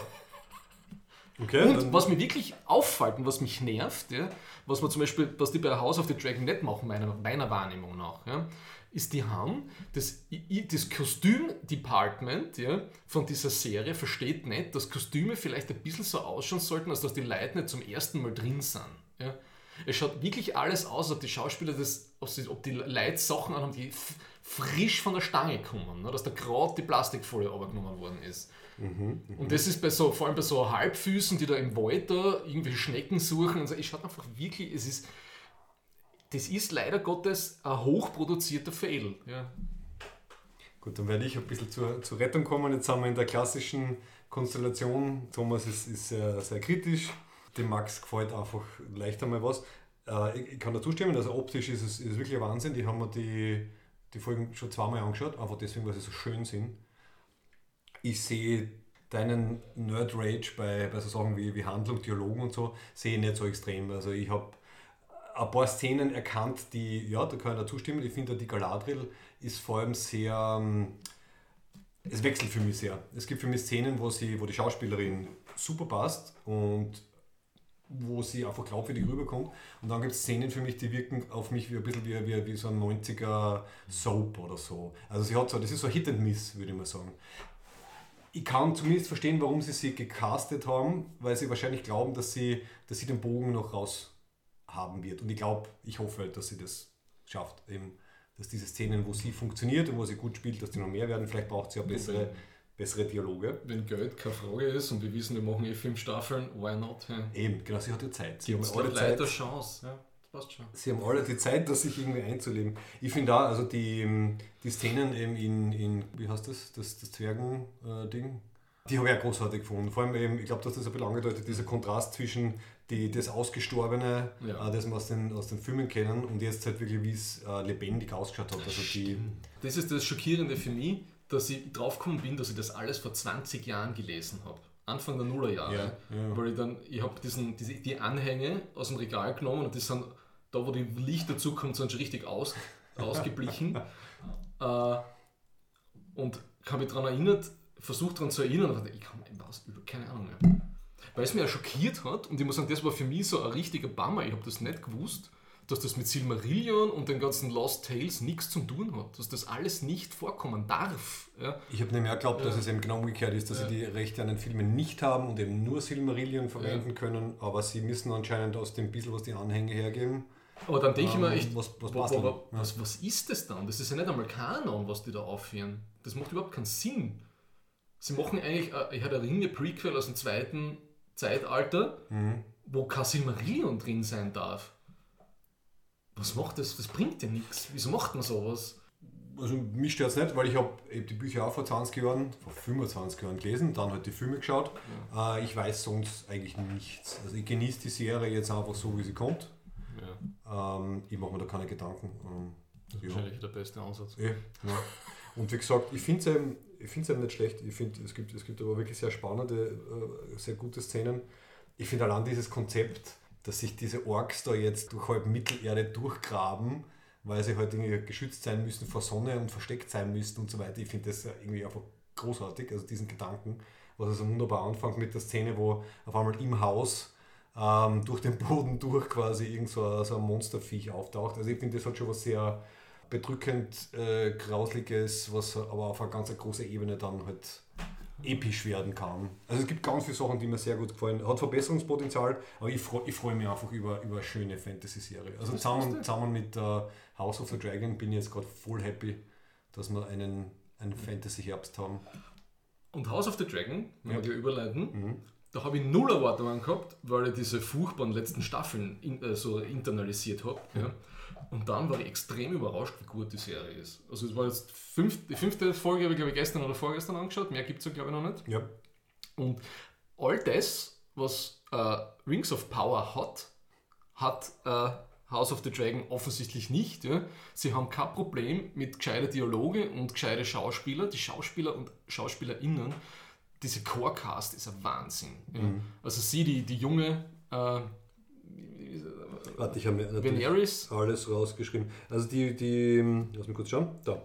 Okay, und was mir wirklich auffällt und was mich nervt, ja, was man zum Beispiel, was die bei House of the Dragon nicht machen, meiner, meiner Wahrnehmung nach, ja, ist, die haben das, das Kostüm-Department ja, von dieser Serie versteht nicht, dass Kostüme vielleicht ein bisschen so ausschauen sollten, als dass die Leute nicht zum ersten Mal drin sind. Ja. Es schaut wirklich alles aus, ob die Schauspieler das, ob die Leute Sachen anhaben, die frisch von der Stange kommen, ne, dass da gerade die Plastikfolie abgenommen worden ist. Mhm, mh. Und das ist bei so, vor allem bei so Halbfüßen, die da im Wald da irgendwelche Schnecken suchen. Und so, es schaut einfach wirklich, es ist, das ist leider Gottes ein hochproduzierter Fail. Ja. Gut, dann werde ich ein bisschen zur, zur Rettung kommen. Jetzt sind wir in der klassischen Konstellation. Thomas ist, ist sehr, sehr kritisch. Dem Max gefällt einfach leicht einmal was. Äh, ich, ich, kann da zustimmen, also optisch ist es, ist wirklich Wahnsinn. Die haben wir die, die Folgen schon zweimal angeschaut, einfach deswegen, weil sie so schön sind. Ich sehe deinen Nerd-Rage bei, bei so Sachen wie, wie Handlung, Dialogen und so, sehe ich nicht so extrem. Also ich habe ein paar Szenen erkannt, die, ja, da kann ich dazu stimmen. Ich finde, die Galadriel ist vor allem sehr, ähm, es wechselt für mich sehr. Es gibt für mich Szenen, wo, sie, wo die Schauspielerin super passt und wo sie einfach glaubwürdig rüberkommt. Und dann gibt es Szenen für mich, die wirken auf mich wie ein bisschen wie, wie, wie so ein 90er Soap oder so. Also sie hat so, das ist so Hit and Miss, würde ich mal sagen. Ich kann zumindest verstehen, warum sie sie gecastet haben, weil sie wahrscheinlich glauben, dass sie, dass sie den Bogen noch raus haben wird. Und ich glaube, ich hoffe halt, dass sie das schafft. Eben, dass diese Szenen, wo sie funktioniert und wo sie gut spielt, dass die noch mehr werden. Vielleicht braucht sie ja bessere bessere Dialoge. Wenn Geld keine Frage ist und wir wissen, wir machen eh fünf Staffeln, why not? Ja. Eben, genau, sie hat ja Zeit. Sie haben alle Zeit. Chance. Ja, passt schon. Sie haben alle die Zeit, das sich irgendwie einzuleben. Ich finde da, also die, die Szenen eben in, in, wie heißt das, das, das Zwergen-Ding, äh, die habe ich auch großartig gefunden. Vor allem eben, ich glaube, dass das ein bisschen angedeutet, dieser Kontrast zwischen die, das Ausgestorbene, ja. äh, das wir aus den, aus den Filmen kennen und jetzt halt wirklich, wie es äh, lebendig ausgeschaut hat. Also die, das ist das Schockierende für mich dass ich draufgekommen bin, dass ich das alles vor 20 Jahren gelesen habe. Anfang der Nullerjahre. Ja, ja. Weil ich dann, ich habe diese, die Anhänge aus dem Regal genommen und die sind, da wo die Licht dazukommt, sind schon richtig aus, ausgeblichen. äh, und habe mich daran erinnert, versucht daran zu erinnern, aber ich kann was keine Ahnung mehr. Weil es mich ja schockiert hat und ich muss sagen, das war für mich so ein richtiger Bummer, ich habe das nicht gewusst dass das mit Silmarillion und den ganzen Lost Tales nichts zu tun hat, dass das alles nicht vorkommen darf. Ja. Ich habe nämlich auch geglaubt, dass es eben genau umgekehrt ist, dass ja. sie die Rechte an den Filmen nicht haben und eben nur Silmarillion verwenden können, aber sie müssen anscheinend aus dem bisschen, was die Anhänge hergeben. Aber dann denke ähm, ich mir ähm, echt, was, was, was, was, was ist das dann? Das ist ja nicht einmal Kanon, was die da aufführen. Das macht überhaupt keinen Sinn. Sie machen eigentlich, äh, ich hatte eine Ringe Prequel aus dem zweiten Zeitalter, mhm. wo kein Silmarillion drin sein darf was macht das? Das bringt ja nichts. Wieso macht man sowas? Also mich stört es nicht, weil ich habe die Bücher auch vor 20 Jahren, vor 25 Jahren gelesen, dann halt die Filme geschaut. Ja. Äh, ich weiß sonst eigentlich nichts. Also ich genieße die Serie jetzt einfach so, wie sie kommt. Ja. Ähm, ich mache mir da keine Gedanken. Ähm, das ist ja. wahrscheinlich der beste Ansatz. Ja. Und wie gesagt, ich finde es eben, eben nicht schlecht. Ich finde, es gibt, es gibt aber wirklich sehr spannende, äh, sehr gute Szenen. Ich finde allein dieses Konzept, dass sich diese Orks da jetzt durch halb Mittelerde durchgraben, weil sie halt irgendwie geschützt sein müssen vor Sonne und versteckt sein müssen und so weiter. Ich finde das irgendwie einfach großartig, also diesen Gedanken, was also wunderbar anfängt mit der Szene, wo auf einmal im Haus ähm, durch den Boden durch quasi irgend so ein, so ein Monsterviech auftaucht. Also ich finde, das hat schon was sehr bedrückend äh, Grausliges, was aber auf einer ganz großen Ebene dann halt episch werden kann. Also es gibt ganz viele Sachen, die mir sehr gut gefallen. Hat Verbesserungspotenzial, aber ich freue freu mich einfach über, über eine schöne Fantasy-Serie. Also zusammen, zusammen mit uh, House of the Dragon bin ich jetzt gerade voll happy, dass wir einen, einen Fantasy-Herbst haben. Und House of the Dragon, wenn ja. wir überleiten, mhm. da habe ich null Erwartungen gehabt, weil ich diese furchtbaren letzten Staffeln in, äh, so internalisiert habe. Mhm. Ja. Und dann war ich extrem überrascht, wie gut die Serie ist. Also es war jetzt fünf, die fünfte Folge, habe ich glaube ich gestern oder vorgestern angeschaut, mehr gibt es ja glaube ich noch nicht. Ja. Und all das, was äh, Rings of Power hat, hat äh, House of the Dragon offensichtlich nicht. Ja. Sie haben kein Problem mit gescheite Dialoge und gescheite Schauspieler. Die Schauspieler und SchauspielerInnen, diese Core-Cast ist ein Wahnsinn. Ja. Mhm. Also sie, die, die junge äh, Warte, ich habe mir natürlich alles rausgeschrieben. Also die, die, lass mich kurz schauen, da.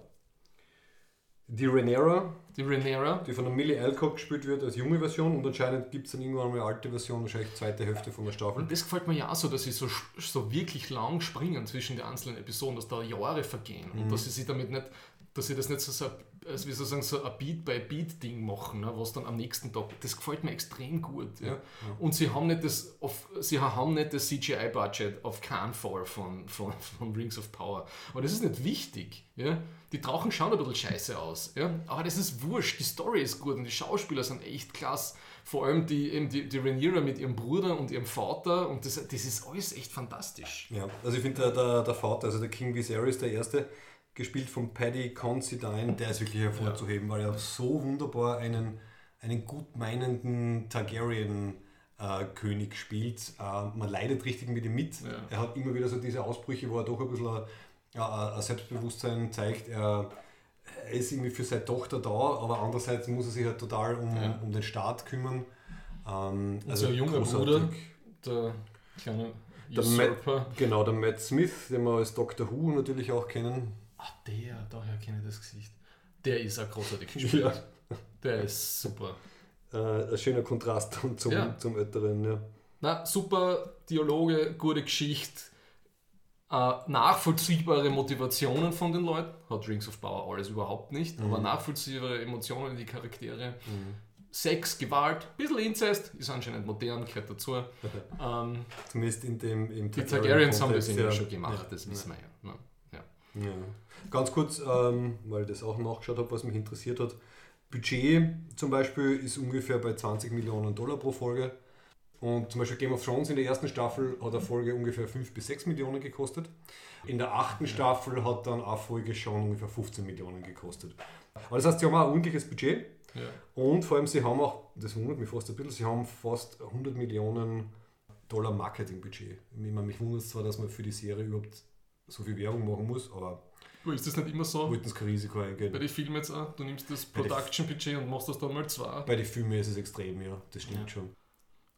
Die Renera. Die Renera. Die von der Millie Alcock gespielt wird als junge Version und anscheinend gibt es dann irgendwann eine alte Version, wahrscheinlich zweite Hälfte von der Staffel. Und das gefällt mir ja auch so, dass sie so, so wirklich lang springen zwischen den einzelnen Episoden, dass da Jahre vergehen mhm. und dass sie sich damit nicht, dass sie das nicht so, so also wie soll sagen, so ein Beat-by-Beat-Ding machen, ne, was dann am nächsten Tag, das gefällt mir extrem gut. Ja. ja. Und sie haben nicht das, auf, sie haben nicht das CGI-Budget auf keinen Fall von, von, von Rings of Power. Aber das ist nicht wichtig. Ja. Die Drachen schauen ein bisschen scheiße aus. Ja. Aber das ist wurscht, die Story ist gut und die Schauspieler sind echt klasse. Vor allem die, eben die, die Rhaenyra mit ihrem Bruder und ihrem Vater und das, das ist alles echt fantastisch. Ja, also ich finde der, der, der Vater, also der King Viserys, der Erste, gespielt von Paddy Considine, der ist wirklich hervorzuheben, weil er so wunderbar einen, einen gut meinenden Targaryen-König spielt. Äh, man leidet richtig mit ihm mit. Ja. Er hat immer wieder so diese Ausbrüche, wo er doch ein bisschen ein, ein, ein Selbstbewusstsein zeigt. Er, er ist irgendwie für seine Tochter da, aber andererseits muss er sich halt total um, Ja. um den Staat kümmern. Ähm, Also ein junger Bruder, der kleine Der Usurper. Genau, der Matt Smith, den wir als Doctor Who natürlich auch kennen. Ah, der, daher kenne ich das Gesicht. Der ist auch großartig gespielt. Ja. Der ist super. Äh, ein schöner Kontrast zum, Ja. zum Älteren. Ja. Na, super Dialoge, gute Geschichte, äh, nachvollziehbare Motivationen von den Leuten. Hat Rings of Power alles überhaupt nicht, aber nachvollziehbare Emotionen in die Charaktere. Sex, Gewalt, ein bisschen Inzest, ist anscheinend modern, gehört dazu. ähm, Zumindest in dem im die Targaryens haben das Kontext, immer ja. schon gemacht, Ja. das wissen wir ja. Ne? ja. Ganz kurz, ähm, weil ich das auch nachgeschaut habe, was mich interessiert hat. Budget zum Beispiel ist ungefähr bei 20 Millionen Dollar pro Folge. Und zum Beispiel Game of Thrones in der ersten Staffel hat eine Folge ungefähr 5 bis 6 Millionen gekostet. In der achten Staffel hat dann eine Folge schon ungefähr 15 Millionen gekostet. Aber das heißt, sie haben auch ein ordentliches Budget. Ja. Und vor allem, sie haben auch, das wundert mich fast ein bisschen, sie haben fast 100 Millionen Dollar Marketingbudget. Ich meine, mich wundert es zwar, dass man für die Serie überhaupt so viel Werbung machen muss, aber Aber Ist das nicht immer so? wollten es kein Risiko eingehen. Bei den Filmen jetzt auch, du nimmst das Production-Budget und machst das dann mal zwei. Bei den Filmen ist es extrem, ja, das stimmt Ja. schon.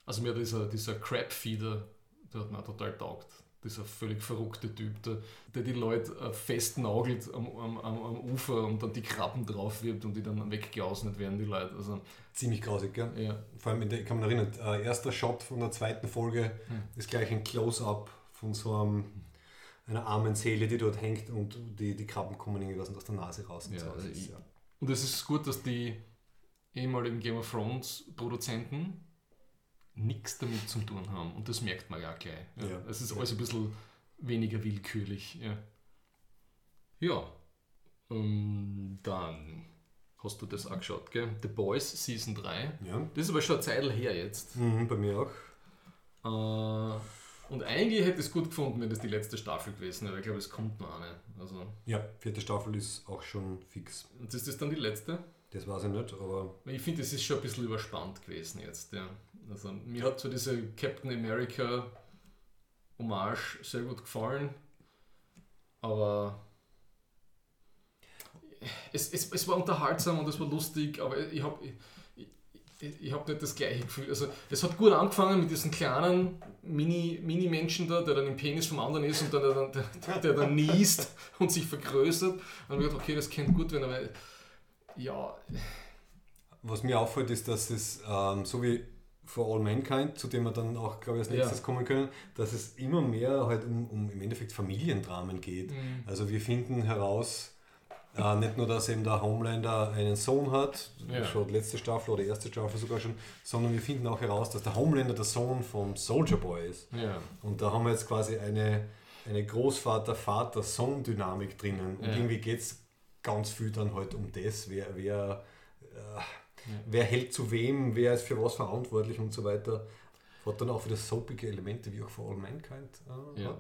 Also mir dieser, dieser Crab-Feeder, der hat mir total taugt. Dieser völlig verrückte Typ, der, der die Leute äh, festnagelt am, am, am, Ufer und dann die Krabben drauf wirbt und die dann weggeausnet werden, die Leute. Also, Ziemlich grausig, gell? ja. Vor allem, in der, ich kann mich erinnern, äh, erster Shot von der zweiten Folge Hm. ist gleich ein Close-Up von so einem, einer armen Seele, die dort hängt und die, die Krabben kommen irgendwie aus der Nase raus. Und Ja, so. Also ist, ich- ja. Und es ist gut, dass die ehemaligen Game of Thrones Produzenten nichts damit zu tun haben. Und das merkt man ja gleich. Ja. Ja. Es ist alles ein bisschen weniger willkürlich. Ja. ja. Ähm, dann hast du das auch geschaut, gell? The Boys Season 3. ja. Das ist aber schon eine Zeit her jetzt. Mhm, bei mir auch. Äh, und eigentlich hätte ich es gut gefunden, wenn das die letzte Staffel gewesen wäre. Ich glaube, es kommt noch eine. Also, Ja, vierte Staffel ist auch schon fix. und ist das dann die letzte? Das weiß ich nicht, aber Ich finde, es ist schon ein bisschen überspannt gewesen jetzt. Ja. Also, mir hat so diese Captain America Hommage sehr gut gefallen, aber es, es, es war unterhaltsam und es war lustig, aber ich habe ich, ich, ich hab nicht das gleiche Gefühl. Also, es hat gut angefangen mit diesem kleinen Mini- Mini-Menschen da, der dann im Penis vom anderen ist und dann, der, der, der dann niest und sich vergrößert. Und ich hab gedacht, okay, das könnte gut werden, aber ja, was mir auffällt, ist, dass es ähm, so wie For All Mankind, zu dem wir dann auch, glaube ich, als nächstes Ja. kommen können, dass es immer mehr halt um, um im Endeffekt Familiendramen geht. Mhm. Also wir finden heraus, äh, nicht nur, dass eben der Homelander einen Sohn hat, Ja. schon letzte Staffel oder erste Staffel sogar schon, sondern wir finden auch heraus, dass der Homelander der Sohn vom Soldier Boy ist. ja. Und da haben wir jetzt quasi eine, eine Großvater-Vater-Sohn-Dynamik drinnen. Und Ja. irgendwie geht es ganz viel dann halt um das, wer, wer, äh, wer hält zu wem, wer ist für was verantwortlich und so weiter. Hat dann auch wieder soapige Elemente wie auch For All Mankind. Äh, Ja, hat.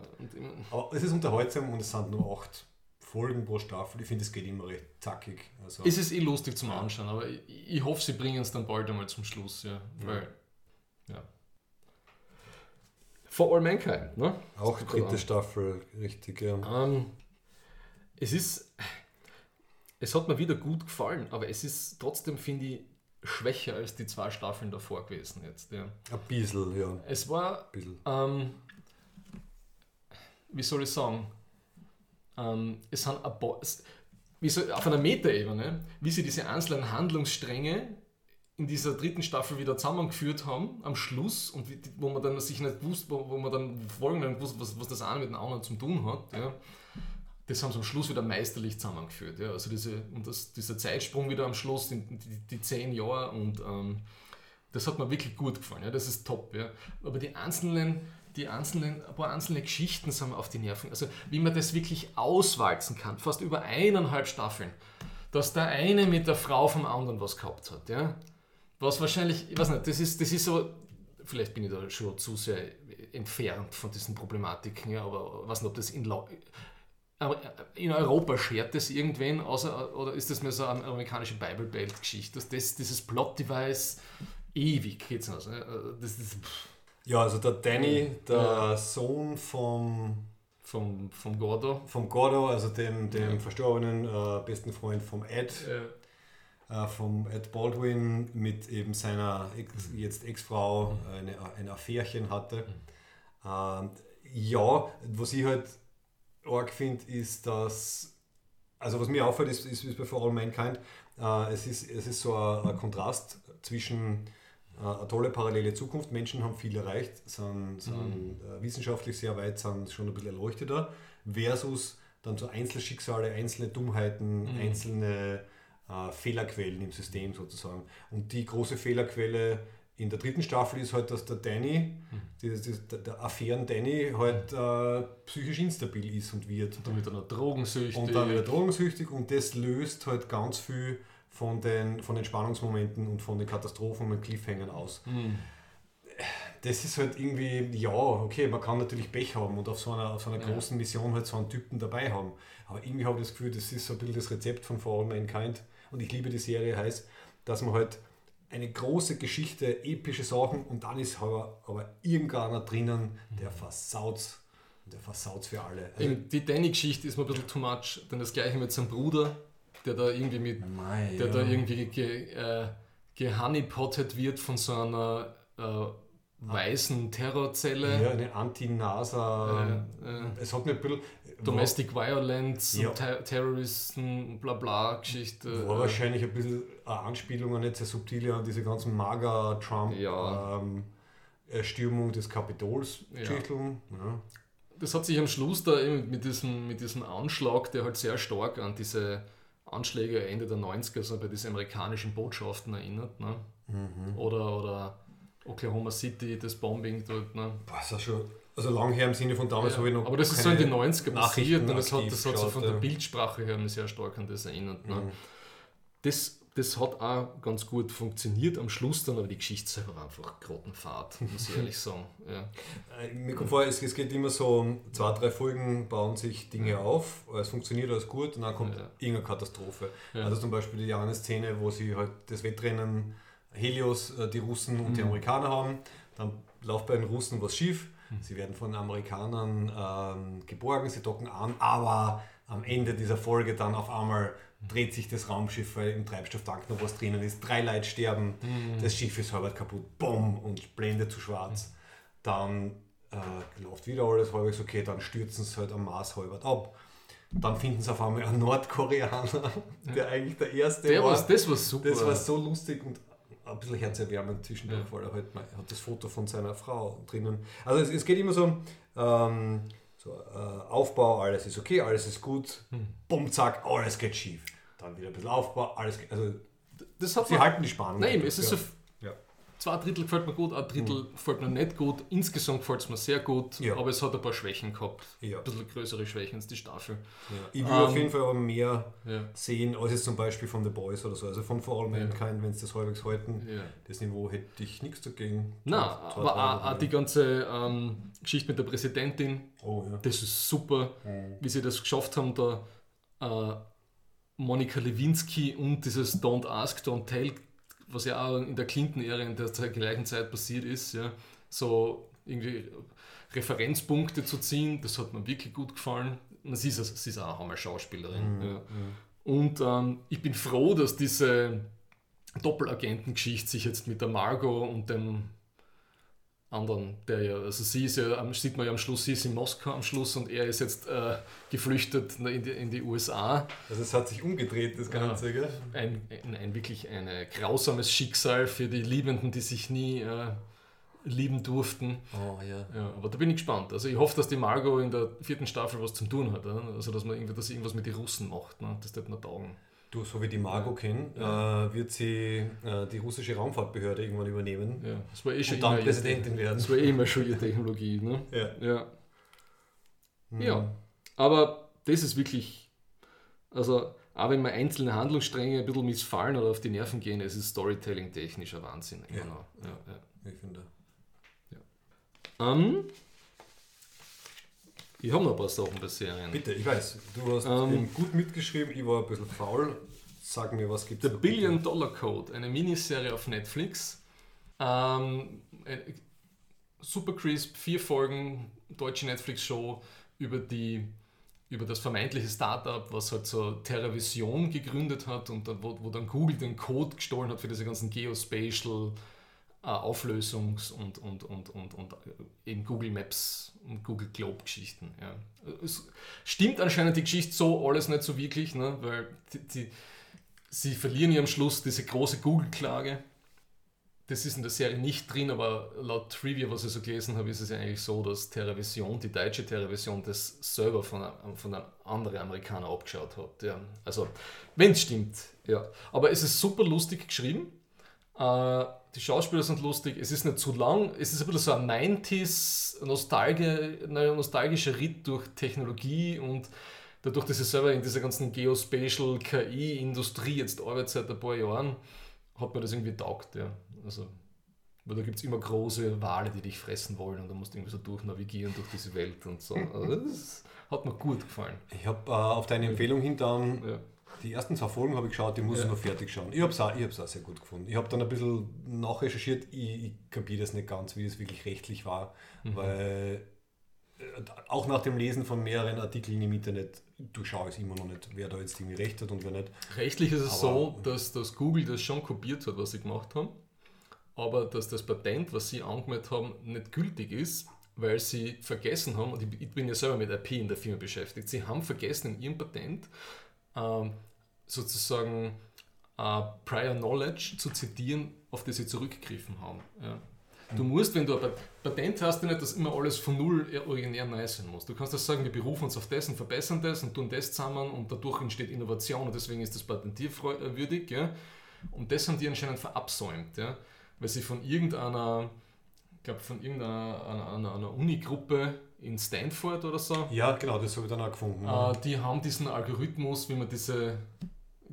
Aber es ist unterhaltsam und es sind nur acht Folgen pro Staffel. Ich finde, es geht immer recht zackig. Also, es ist eh lustig zum Anschauen, aber ich, ich hoffe, sie bringen es dann bald einmal zum Schluss, ja. Weil, ja. For All Mankind, ne? auch dritte. Staffel, richtig, ja. Ähm, es ist, es hat mir wieder gut gefallen, aber es ist trotzdem, finde ich, schwächer als die zwei Staffeln davor gewesen jetzt, ja. Ein bisschen, ja. Ein Es war, bisschen. ähm, wie soll ich sagen, ähm, es sind ein es- wie soll, auf einer Metaebene, wie sie diese einzelnen Handlungsstränge in dieser dritten Staffel wieder zusammengeführt haben am Schluss und wie, wo man dann sich nicht wusste, wo, wo man dann Folgen nicht wusste, was, was das eine mit dem anderen zu tun hat. Ja. Das haben sie am Schluss wieder meisterlich zusammengeführt. Ja. Also diese, und das, dieser Zeitsprung wieder am Schluss, die, die, die zehn Jahre und ähm, das hat mir wirklich gut gefallen, ja, das ist top. Ja. Aber die einzelnen, die einzelnen, ein paar einzelne Geschichten sind mir auf die Nerven. Also wie man das wirklich auswalzen kann, fast über eineinhalb Staffeln, dass der eine mit der Frau vom anderen was gehabt hat. Ja. Was wahrscheinlich, ich weiß nicht, das ist, das ist so, vielleicht bin ich da schon zu sehr entfernt von diesen Problematiken, ja, aber weiß nicht, ob das in Aber in Europa schert das irgendwen, außer, oder ist das mehr so eine amerikanische Bible Belt-Geschichte, dass das, dieses Plot-Device ewig geht's also. Das ist, Ja, also der Danny, der Ja. Sohn vom, vom, vom Gordo. vom Gordo, also dem, dem verstorbenen äh, besten Freund vom Ed, äh, vom Ed Baldwin mit eben seiner Ex, jetzt Ex-Frau eine, ein Affärchen hatte. Ähm, ja, was ich halt arg finde, ist, dass, also was mir auffällt, ist, ist, ist bei For All Mankind, äh, es, ist, es ist so ein, ein Kontrast zwischen eine tolle parallele Zukunft, Menschen haben viel erreicht, sind, sind äh, wissenschaftlich sehr weit, sind schon ein bisschen erleuchteter, versus dann so Einzelschicksale, einzelne Dummheiten, einzelne äh, Fehlerquellen im System sozusagen. Und die große Fehlerquelle in der dritten Staffel ist halt, dass der Danny, dieses, dieses, der, der Affären-Danny, halt äh, psychisch instabil ist und wird. Dann wird er noch drogensüchtig. Und dann wieder drogensüchtig und das löst halt ganz viel von den, von den Spannungsmomenten und von den Katastrophen und Cliffhangern aus. Hm. Das ist halt irgendwie, ja, okay, man kann natürlich Pech haben und auf so einer, auf so einer Ja. großen Mission halt so einen Typen dabei haben. Aber irgendwie habe ich das Gefühl, das ist so ein bisschen das Rezept von For All Mankind und ich liebe die Serie, heißt, dass man halt eine große Geschichte, epische Sachen und dann ist aber, aber irgendeiner drinnen, der versaut der versaut für alle. Also, die Danny-Geschichte ist mir ein bisschen too much. Dann das gleiche mit seinem Bruder, der da irgendwie mit Mei, der ja. da irgendwie ge, äh, gehoneypottet wird von so einer äh, weißen Terrorzelle. Ja, eine Anti-NASA. Äh, es hat mir ein bisschen. Domestic Violence Ja. Ter Terroristen, bla bla Geschichte. War wahrscheinlich ein bisschen eine Anspielung, eine nicht sehr subtile an diese ganzen MAGA-Trump. Ja. Ähm, Erstürmung des Kapitols Ja. Geschichten. Ja. Das hat sich am Schluss da eben mit diesem, mit diesem Anschlag, der halt sehr stark an diese Anschläge Ende der 90er, so bei diesen amerikanischen Botschaften erinnert. Ne? Mhm. Oder, oder Oklahoma City, das Bombing dort. Ne? Boah, ist auch schon. Also lang her im Sinne von damals Ja, habe ich noch. aber das ist so in den 90er passiert und das hat, das hat so von der. Bildsprache her mich sehr stark an das erinnert. Ne? Mhm. Das, das hat auch ganz gut funktioniert am Schluss dann, aber die Geschichte selber war einfach grottenfahrt, muss ich ehrlich sagen. Ja. Äh, Mir kommt vor, es, es geht immer so, zwei, drei Folgen bauen sich Dinge auf, es funktioniert alles gut und dann kommt Ja. irgendeine Katastrophe. Ja. Also zum Beispiel die eine Szene, wo sie halt das Wettrennen Helios, äh, die Russen und die Mhm. Amerikaner haben, dann läuft bei den Russen was schief, sie werden von den Amerikanern ähm, geborgen, sie docken an, aber am Ende dieser Folge dann auf einmal dreht sich das Raumschiff, weil im Treibstofftank noch was drinnen ist, drei Leute sterben, das Schiff ist halb kaputt, bumm, und blendet zu schwarz. Dann äh, läuft wieder alles halbwegs okay, dann stürzen sie halt am Mars halbert ab. Dann finden sie auf einmal einen Nordkoreaner, der eigentlich der erste Der war. was, das war super. Das war so lustig und ein bisschen herzerwärmend zwischendurch, Ja. weil er halt mal- er hat das Foto von seiner Frau drinnen. Also es, es geht immer so, ähm, so äh, Aufbau, alles ist okay, alles ist gut, Hm. bumm, zack, alles geht schief. Dann wieder ein bisschen Aufbau, alles also das hat sie halten die Spannung. Nein, es ist ja. so, Ja. zwei Drittel gefällt mir gut, ein Drittel gefällt mir nicht gut. Insgesamt gefällt es mir sehr gut, Ja. aber es hat ein paar Schwächen gehabt. Ja. Ein bisschen größere Schwächen als die Staffel. Ich will Ähm, auf jeden Fall aber mehr sehen, als jetzt zum Beispiel von The Boys oder so. Also von For All Mankind, wenn es das halbwegs halten, das Niveau hätte ich nichts dagegen. Na, aber auch, die ganze ähm, Geschichte mit der Präsidentin, Oh, das ist super, Mhm. wie sie das geschafft haben, da äh, Monika Lewinsky und dieses Don't Ask, Don't Tell, was ja auch in der Clinton-Ära in der gleichen Zeit passiert ist, ja, so irgendwie Referenzpunkte zu ziehen, das hat mir wirklich gut gefallen. Und sie ist, sie ist auch einmal Schauspielerin. Mhm. Ja. Und ähm, ich bin froh, dass diese Doppelagentengeschichte sich jetzt mit der Margot und dem anderen, der ja, also sie ist ja, sieht man ja am Schluss, sie ist in Moskau am Schluss und er ist jetzt äh, geflüchtet in die, in die USA. Also es hat sich umgedreht, das Ganze, gell? Ein, ein, ein wirklich ein grausames Schicksal für die Liebenden, die sich nie äh, lieben durften. Oh, ja. Ja, aber da bin ich gespannt. Also ich hoffe, dass die Margot in der vierten Staffel was zu tun hat. Also dass man irgendwie, dass sie irgendwas mit den Russen macht. Ne? Das wird mir taugen. Du, so wie die Margot kennen, äh, wird sie äh, die russische Raumfahrtbehörde irgendwann übernehmen Ja, das war eh schon und dann Präsidentin werden. Das war eh immer schon ihre Technologie. Ne? Ja. Ja. Mhm. ja, aber das ist wirklich, also auch wenn mir einzelne Handlungsstränge ein bisschen missfallen oder auf die Nerven gehen, es ist Storytelling-technisch ein Wahnsinn. immer Ja. Ja, ja. Ich finde. Ähm, Ich habe noch ein paar Sachen bei Serien. Bitte, ich weiß, du hast Ähm, gut mitgeschrieben, ich war ein bisschen faul. Sag mir, was gibt The es? Billion Dollar Code, eine Miniserie auf Netflix. Ähm, äh, super crisp, vier Folgen, deutsche Netflix-Show über die über das vermeintliche Startup, was halt so TerraVision gegründet hat und wo, wo dann Google den Code gestohlen hat für diese ganzen Geospatial Auflösungs- und, und, und, und, und äh, eben Google Maps und Google Globe Geschichten. Ja. Es stimmt anscheinend die Geschichte so alles nicht so wirklich, ne? weil die, die, sie verlieren ja am Schluss diese große Google-Klage. Das ist in der Serie nicht drin, aber laut Trivia, was ich so gelesen habe, ist es ja eigentlich so, dass TerraVision, die deutsche TerraVision, das selber von, von einem anderen Amerikaner abgeschaut hat. Ja. Also, wenn es stimmt, ja. Aber es ist super lustig geschrieben. Äh, die Schauspieler sind lustig, es ist nicht zu lang, es ist ein bisschen so ein 90s Nostalgie, naja, nostalgischer Ritt durch Technologie und dadurch, dass ich selber in dieser ganzen Geospatial KI-Industrie jetzt arbeite seit ein paar Jahren, hat mir das irgendwie taugt. Ja. Also, weil da gibt es immer große Wale, die dich fressen wollen und da musst du irgendwie so durchnavigieren durch diese Welt und so. Also das hat mir gut gefallen. Ich habe äh, auf deine Empfehlung hin dann Ja. Die ersten zwei Folgen habe ich geschaut, die muss Ja. ich noch fertig schauen. Ich habe es auch, ich hab's auch sehr gut gefunden. Ich habe dann ein bisschen nachrecherchiert, ich, ich kapiere das nicht ganz, wie es wirklich rechtlich war, Mhm. weil äh, auch nach dem Lesen von mehreren Artikeln im Internet ich es immer noch nicht, wer da jetzt irgendwie recht hat und wer nicht. Rechtlich ist es Aber- so, dass, dass Google das schon kopiert hat, was sie gemacht haben, aber dass das Patent, was sie angemeldet haben, nicht gültig ist, weil sie vergessen haben, und ich ich bin ja selber mit IP in der Firma beschäftigt, sie haben vergessen in ihrem Patent ähm, sozusagen äh, Prior Knowledge zu zitieren, auf das sie zurückgegriffen haben. Ja. Du musst, wenn du ein Pat- Patent hast, nicht, dass immer alles von null originär neu sein muss. Du kannst das sagen, wir berufen uns auf das und verbessern das und tun das zusammen und dadurch entsteht Innovation und deswegen ist das patentierwürdig. Ja? Und das haben die anscheinend verabsäumt, ja? weil sie von irgendeiner, ich glaube von irgendeiner einer, einer, einer Unigruppe in Stanford oder so, Ja, genau, das habe ich dann auch gefunden. äh, die haben diesen Algorithmus, wie man diese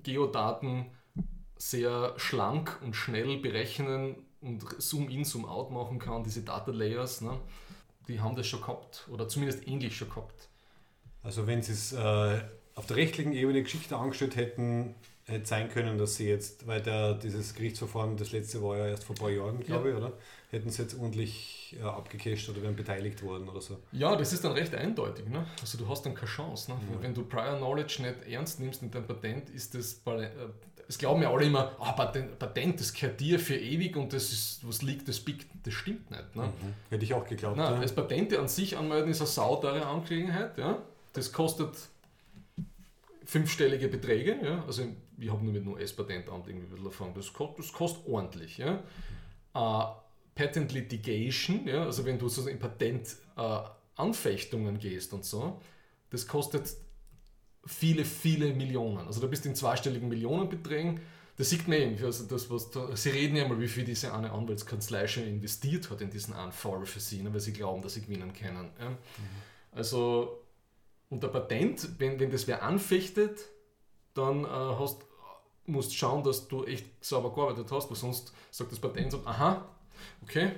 Geodaten sehr schlank und schnell berechnen und Zoom-in, Zoom-out machen kann, diese Data Layers, ne? die haben das schon gehabt oder zumindest ähnlich schon gehabt. Also wenn sie es äh, auf der rechtlichen Ebene geschickter angestellt hätten, hätte sein können, dass sie jetzt, weil der, dieses Gerichtsverfahren, das letzte war ja erst vor ein paar Jahren, glaube ich, oder? Hätten sie jetzt ordentlich äh, abgecasht oder wären beteiligt worden oder so. Ja, das ist dann recht eindeutig. Ne? Also du hast dann keine Chance. Ne? Wenn du Prior Knowledge nicht ernst nimmst in deinem Patent, ist das, äh, es glauben ja alle immer, ah, Patent, Patent, das gehört dir für ewig und das ist, was liegt, das biegt. Das stimmt nicht. Ne? Hätte ich auch geglaubt. Nein, ja. das Patente an sich anmelden ist eine sauteure Angelegenheit. Ja? Das kostet fünfstellige Beträge. Ja? Also ich habe nur mit einem US-Patentamt irgendwie ein bisschen erfahren. Das kostet, das kostet ordentlich. Ja? Äh, Patent Litigation, ja? also wenn du so in Patent äh, Anfechtungen gehst und so, das kostet viele, viele Millionen. Also da bist du in zweistelligen Millionenbeträgen. Das sieht man irgendwie, also das, was da, sie reden ja mal, wie viel diese eine Anwaltskanzlei schon investiert hat in diesen einen Fall für sie, ne, weil sie glauben, dass sie gewinnen können. Ja. Also unter Patent, wenn, wenn das wer anfechtet, dann äh, hast, musst schauen, dass du echt sauber gearbeitet hast, weil sonst sagt das Patent so, aha, okay,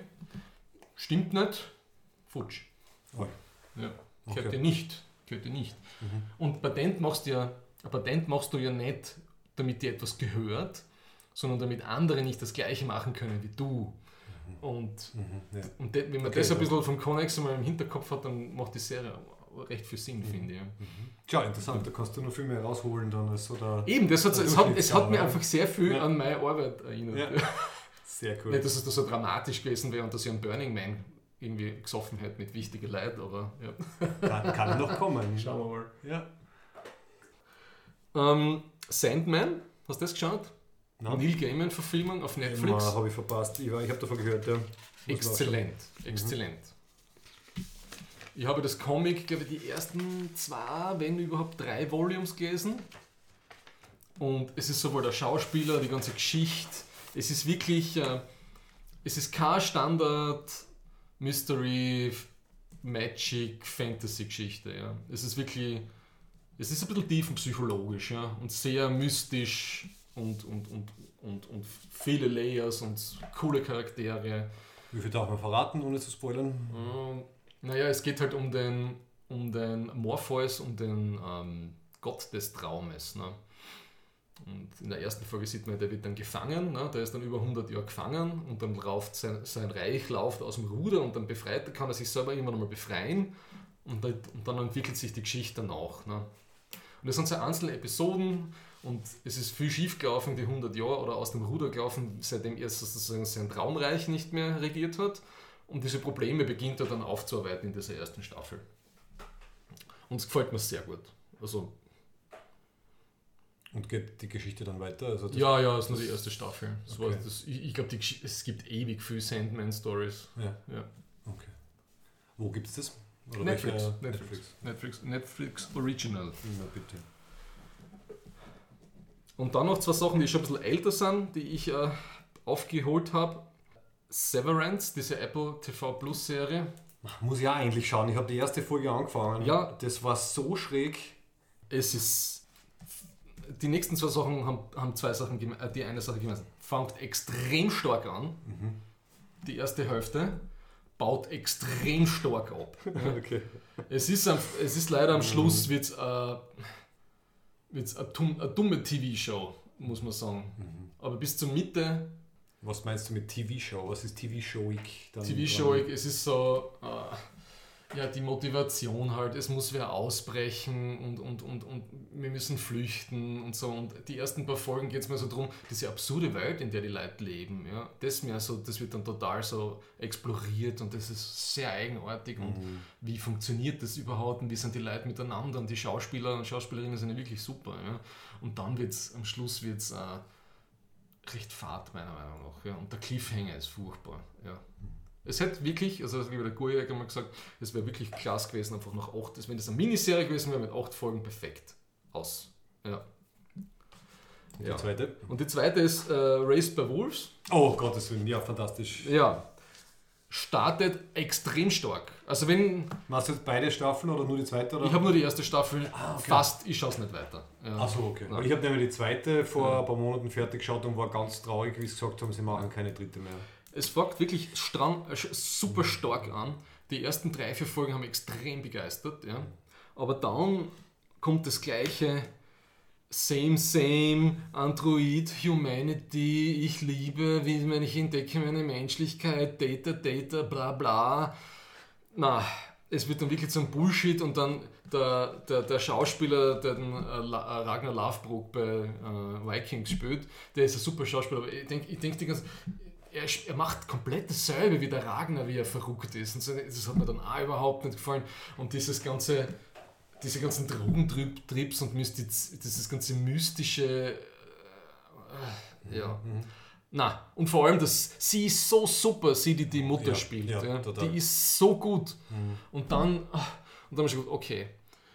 stimmt nicht, futsch. Oh. Ja, gehört Okay. dir nicht. Gehört dir nicht. Und Patent machst du ja, ein Patent machst du ja nicht, damit dir etwas gehört, sondern damit andere nicht das Gleiche machen können wie du. Und, Mhm, ja. und de, wenn man Okay, das ein ja. bisschen vom Connex einmal im Hinterkopf hat, dann macht die Serie recht viel Sinn, finde ich. Tja, interessant, da kannst du noch viel mehr rausholen dann als so der. Eben, das hat, es, hat, es hat ja, mir ja. einfach sehr viel Ja. an meine Arbeit erinnert. Ja. Sehr cool. Nicht, dass es da so dramatisch gewesen wäre und dass ich einen Burning Man irgendwie gesoffen hätte mit wichtigen Leuten, aber ja. Kann, kann noch kommen. Schauen wir mal. Ja. Ähm, Sandman, hast du das geschaut? Na, Neil Gaiman-Verfilmung auf Netflix. habe ich verpasst. Ich, war- ich habe davon gehört, ja. Muss man Exzellent, exzellent. Ich habe das Comic, glaube ich, die ersten zwei, wenn überhaupt drei Volumes gelesen. Und es ist sowohl der Schauspieler, die ganze Geschichte. Es ist wirklich, äh, es ist kein Standard Mystery, Magic, Fantasy-Geschichte. Ja. Es ist wirklich, es ist ein bisschen tiefenpsychologisch ja, und sehr mystisch und, und, und, und, und viele Layers und coole Charaktere. Wie viel darf man verraten, ohne zu spoilern? Ähm, naja, es geht halt um den, um den Morpheus, um den ähm, Gott des Traumes. Ne? Und in der ersten Folge sieht man, der wird dann gefangen, ne? der ist dann über 100 Jahre gefangen und dann läuft sein, sein Reich läuft aus dem Ruder und dann befreit, kann er sich selber irgendwann mal befreien und, und dann entwickelt sich die Geschichte danach. Ne? Und das sind so einzelne Episoden und es ist viel schief gelaufen, die 100 Jahre oder aus dem Ruder gelaufen, seitdem er sozusagen sein Traumreich nicht mehr regiert hat. Und diese Probleme beginnt er dann aufzuarbeiten in dieser ersten Staffel. Und es gefällt mir sehr gut. Also und geht die Geschichte dann weiter? Also ja, ja, ist nur die erste Staffel. Okay. Das, ich, ich glaube, es gibt ewig viel Sandman-Stories. Ja. ja. Okay. Wo gibt es das? Netflix. Netflix. Netflix. Netflix. Netflix Original. Na bitte. Und dann noch zwei Sachen, die schon ein bisschen älter sind, die ich äh, aufgeholt habe. Severance, diese Apple TV Plus Serie. Muss ich auch eigentlich schauen. Ich habe die erste Folge angefangen. Ja. Das war so schräg. Es ist. Die nächsten zwei Sachen haben, haben zwei Sachen, äh, die eine Sache gemeinsam. Fängt extrem stark an. Mhm. Die erste Hälfte baut extrem stark ab. okay. es, ist am, es ist leider am Schluss mhm. wird's, äh, wird's eine, eine dumme TV-Show, muss man sagen. Mhm. Aber bis zur Mitte. Was meinst du mit TV-Show? Was ist TV-Showig? TV-Showig, es ist so. Äh, ja, die Motivation halt, es muss wer ausbrechen und, und, und, und wir müssen flüchten und so. Und die ersten paar Folgen geht es mir so darum, diese absurde Welt, in der die Leute leben, ja, das mir so, das wird dann total so exploriert und das ist sehr eigenartig und mhm. wie funktioniert das überhaupt und wie sind die Leute miteinander und die Schauspieler und Schauspielerinnen sind ja wirklich super. Ja. Und dann wird es, am Schluss wird es äh, recht fad, meiner Meinung nach. Ja. Und der Cliffhanger ist furchtbar. Ja. Es hätte wirklich, also wie der Gurjäger einmal gesagt, es wäre wirklich klasse gewesen, einfach nach acht, wenn das eine Miniserie gewesen wäre mit acht Folgen perfekt aus. Ja. Und die zweite? Und die zweite ist äh, Raised by Wolves. Oh Gottes Willen, ja, fantastisch. Ja. Startet extrem stark. Also wenn. Machst du jetzt beide Staffeln oder nur die zweite? Oder? Ich habe nur die erste Staffel ah, okay. fast, ich schaue es nicht weiter. Ja. Achso, okay. Weil ich habe nämlich die zweite vor ja. ein paar Monaten fertig geschaut und war ganz traurig, wie sie gesagt haben, sie machen keine dritte mehr. Es fängt wirklich strang, super stark an. Die ersten drei, vier Folgen haben extrem begeistert. Ja. Aber dann kommt das gleiche Same, same, Android, Humanity, ich liebe, wie ich entdecke meine Menschlichkeit, Data, Data, bla bla. Na, es wird dann wirklich zum Bullshit und dann der, der, der Schauspieler, der den äh, Ragnar Lothbrok bei äh, Vikings spielt, der ist ein super Schauspieler, aber ich denke ich denk die ganze er, er, macht komplett dasselbe wie der Ragnar, wie er verrückt ist. Und so, das hat mir dann auch überhaupt nicht gefallen. Und dieses ganze, diese ganzen Drogentrips und Mystiz, dieses ganze mystische, äh, ja. Mhm. Na, und vor allem, dass sie ist so super, sie, die die Mutter ja, spielt. Ja, ja. Die ist so gut. Mhm. Und dann, ah, und dann habe ich gedacht, okay,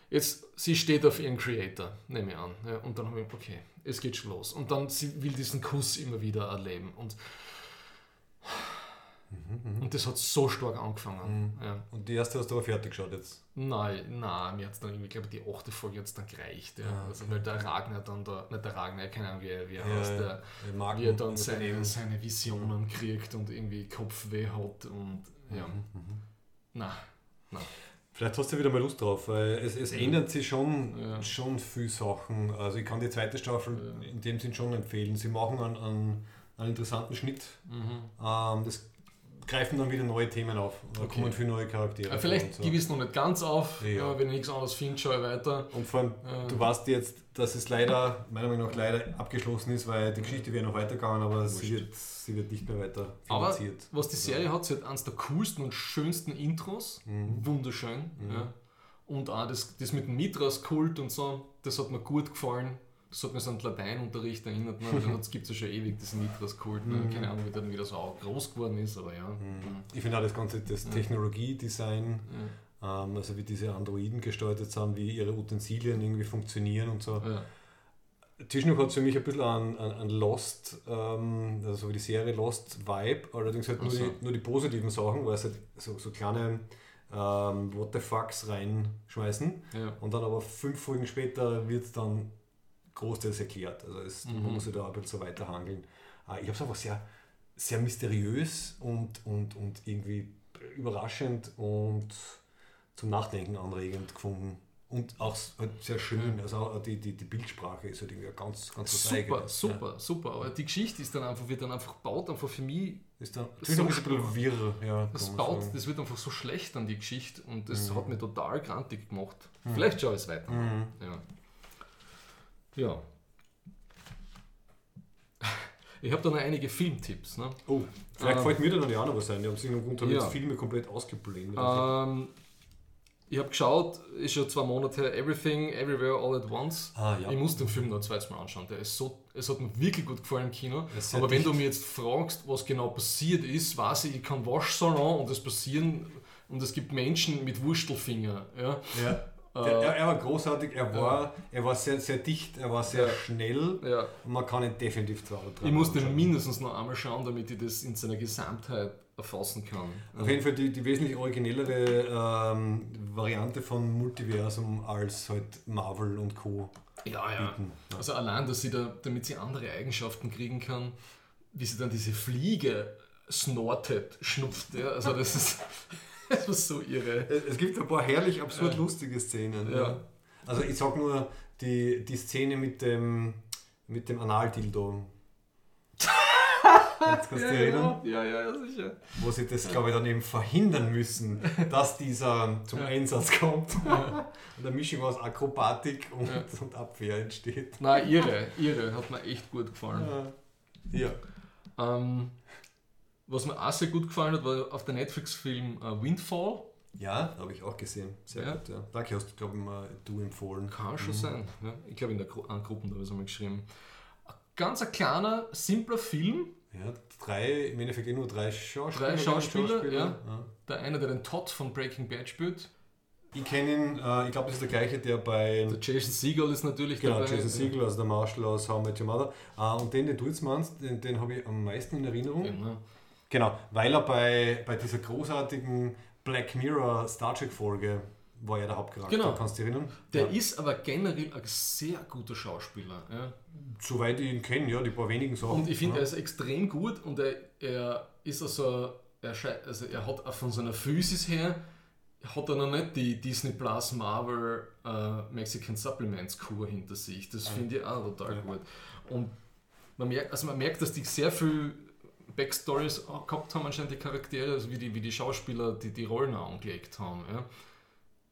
jetzt, sie steht auf ihren Creator, nehme ich an. Ja, und dann habe ich, okay, es geht schon los. Und dann, sie will diesen Kuss immer wieder erleben. Und Mhm, und das hat so stark angefangen. Mhm. Ja. Und die erste hast du aber fertig geschaut jetzt? Nein, nein, mir hat es dann irgendwie, glaube ich, die achte Folge jetzt dann gereicht. Ja. Ah, okay. Also weil der Ragnar dann da, nicht der Ragnar, keine Ahnung, wie er, wie er ja, heißt, der, wie er dann seine, seine Visionen mhm. kriegt und irgendwie Kopfweh hat und ja. Mhm. mhm. Na, na. Vielleicht hast du wieder mal Lust drauf, weil es, es ändert sich schon, ja. schon viele Sachen. Also ich kann die zweite Staffel ja. in dem Sinn schon empfehlen. Sie machen einen, einen, einen interessanten Schnitt. Mhm. Ähm, das greifen dann wieder neue Themen auf. Da okay. kommen viele neue Charaktere. Ja, vielleicht so. gebe ich es noch nicht ganz auf, ja. wenn ich nichts anderes finde, schaue ich weiter. Und vor allem, äh. du weißt jetzt, dass es leider, meiner Meinung nach leider abgeschlossen ist, weil die Geschichte wäre noch weitergegangen, aber sie wird, sie wird nicht mehr weiter finanziert. Aber was die Serie hat, sie hat eines der coolsten und schönsten Intros. Mhm. Wunderschön. Mhm. Ja. Und auch das, das mit dem Mitras-Kult und so, das hat mir gut gefallen. Hat mich so an den Lateinunterricht erinnert. Ne? Das gibt es ja schon ewig, das Nitras-Kult. Ne? Mhm. Keine Ahnung, wie dann wieder so auch groß geworden ist, aber ja. Mhm. Ich finde auch das ganze das Technologiedesign, ja. ähm, also wie diese Androiden gestaltet sind, wie ihre Utensilien irgendwie funktionieren und so. Ja. Tischnoch hat es für mich ein bisschen an, an, an Lost, ähm, also wie die Serie Lost Vibe, allerdings halt nur, so. die, nur die positiven Sachen, weil es halt so, so kleine ähm, What the fucks reinschmeißen ja. und dann aber fünf Folgen später wird es dann großteils erklärt. Also es, mhm. man muss sich da ein bisschen so weiterhandeln. Äh, ich habe es einfach sehr, sehr mysteriös und, und, und irgendwie überraschend und zum Nachdenken anregend gefunden. Und auch halt sehr schön. Also auch die, die, die Bildsprache ist halt irgendwie ganz, ganz Super, Eigenes, super, super. Aber die Geschichte ist dann einfach, wird dann einfach baut, einfach für mich. Ja. Ist dann So ein bisschen wirr, ja. Das baut, sagen. das wird einfach so schlecht an die Geschichte und das Mhm. hat mich total grantig gemacht. Vielleicht schaue ich es weiter. Mhm. Ja. Ja. Ich habe da noch einige Filmtipps. Ne? Oh, vielleicht Ähm, fällt mir auch noch was ein. Die haben sich haben ja. jetzt Filme komplett ausgeblendet. Ähm, ich habe geschaut, ist schon zwei Monate her, Everything, Everywhere, All at Once. ah, ja. Ich muss den Film noch zweites Mal anschauen. Der ist so, es hat mir wirklich gut gefallen im Kino. Er Aber wenn du mir jetzt fragst, was genau passiert ist, weiß ich, ich kann Waschsalon und es passieren und es gibt Menschen mit Wurstelfinger. Ja? Ja. Der, er, er war großartig, er war, er war sehr, sehr dicht, er war sehr Ja. schnell Ja. und man kann ihn definitiv zwei oder drei Ich muss den mindestens noch einmal schauen, damit ich das in seiner Gesamtheit erfassen kann. Auf jeden Fall die, die wesentlich originellere ähm, Variante von Multiversum als halt Marvel und Co. Ja, ja. bieten. Ja. Also allein, dass sie da, damit sie andere Eigenschaften kriegen kann, wie sie dann diese Fliege snortet, schnupft. Ja? Also das ist, das ist so irre. Es gibt ein paar herrlich absurd Ja. lustige Szenen. Ja. Ja. Also ich sag nur die, die Szene mit dem, mit dem Analdildo. Kannst du dich erinnern? ja, ja, ja, sicher. Wo sie das, glaube ich, dann eben verhindern müssen, dass dieser zum Einsatz kommt. Und eine Mischung aus Akrobatik und, Ja. und Abwehr entsteht. Nein, irre, irre, hat mir echt gut gefallen. Ja. Ähm, was mir auch sehr gut gefallen hat, war auf der Netflix-Film äh, Windfall. Ja, habe ich auch gesehen. Sehr Ja. gut, ja. Danke, hast du, glaube ich, mal du empfohlen. Kann schon Mhm. sein. Ja, ich glaube, in der Gru an Gruppen habe ich es einmal geschrieben. Ein ganz ein kleiner, simpler Film. Ja, drei, im Endeffekt eh nur drei Schauspieler. Drei Schauspieler, ja. ja. Der eine, der den Todd von Breaking Bad spielt. Ich kenne ihn, äh, ich glaube, das ist der gleiche, der bei Der Jason Segel ist natürlich genau, dabei. Jason Segel, also der Marshall aus How I Met Your Mother. Äh, und den, den du jetzt meinst, den, den habe ich am meisten in Erinnerung. Genau. Genau, weil er bei, bei dieser großartigen Black Mirror Star Trek Folge war er der Hauptcharakter. Genau. Kannst du dich erinnern? Der ja. ist aber generell ein sehr guter Schauspieler. Ja. Soweit ich ihn kenne, ja, die paar wenigen Sachen. Und ich finde, ja. er ist extrem gut und er, er ist also er, also er hat auch von seiner Physis her, hat er noch nicht die Disney Plus Marvel äh, Mexican Supplements Kur hinter sich. Das finde ich auch total Ja. gut. Und man merkt, also man merkt, dass die sehr viel Backstories gehabt haben, anscheinend die Charaktere, also wie die, wie die Schauspieler die, die Rollen angelegt haben. Ja.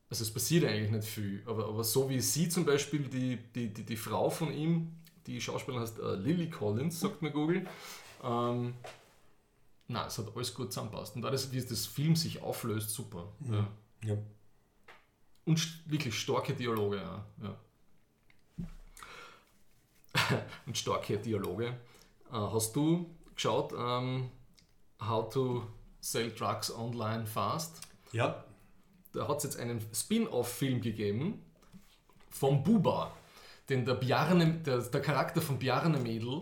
Also es passiert eigentlich nicht viel, aber, aber so wie sie zum Beispiel, die, die, die, die Frau von ihm, die Schauspielerin heißt äh, Lily Collins, sagt mir Google. Ähm, na, es hat alles gut zusammenpasst. Und alles, wie das Film sich auflöst, super. Ja. ja. Und st- wirklich starke Dialoge. Ja. Ja. Und starke Dialoge. Äh, hast du geschaut, ähm, How to Sell Drugs Online Fast? ja, Da hat es jetzt einen Spin-off-Film gegeben vom Buba, den der, Bjarne, der, der Charakter von Bjarne Mädel,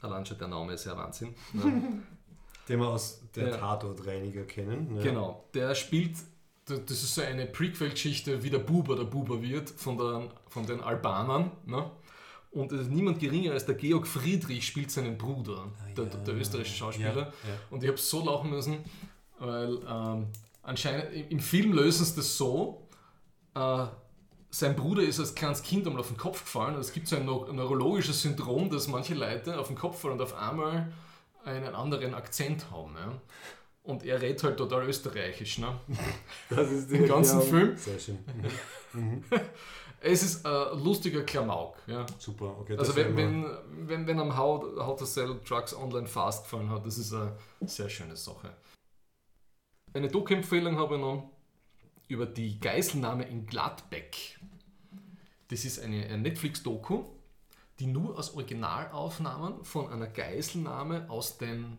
allein schon der Name ist ja Wahnsinn, ne? den wir aus der Ja. Tatortreiniger kennen. Ja. genau, der spielt, das ist so eine Prequel-Geschichte, wie der Buba der Buba wird von, der, von den Albanern. Ne? Und es ist niemand geringer als der Georg Friedrich spielt seinen Bruder, der, der, der österreichische Schauspieler. Ja, ja. Und ich habe so lachen müssen, weil ähm, anscheinend im- Film lösen sie das so, äh, sein Bruder ist als kleines Kind einmal auf den Kopf gefallen es gibt so ein neu- neurologisches Syndrom, dass manche Leute auf den Kopf fallen und auf einmal einen anderen Akzent haben. Ja? Und er redet halt total österreichisch. Ne? Das ist Im ganzen ja, Film? Sehr schön. Mhm. Es ist ein lustiger Klamauk. Ja? Super, okay. Also wenn, wenn, wenn, wenn am How, How to Sell Drugs Online Fast gefallen hat, das ist eine sehr schöne Sache. Eine Doku-Empfehlung habe ich noch über die Geiselnahme in Gladbeck. Das ist eine, eine Netflix-Doku, die nur aus Originalaufnahmen von einer Geiselnahme aus den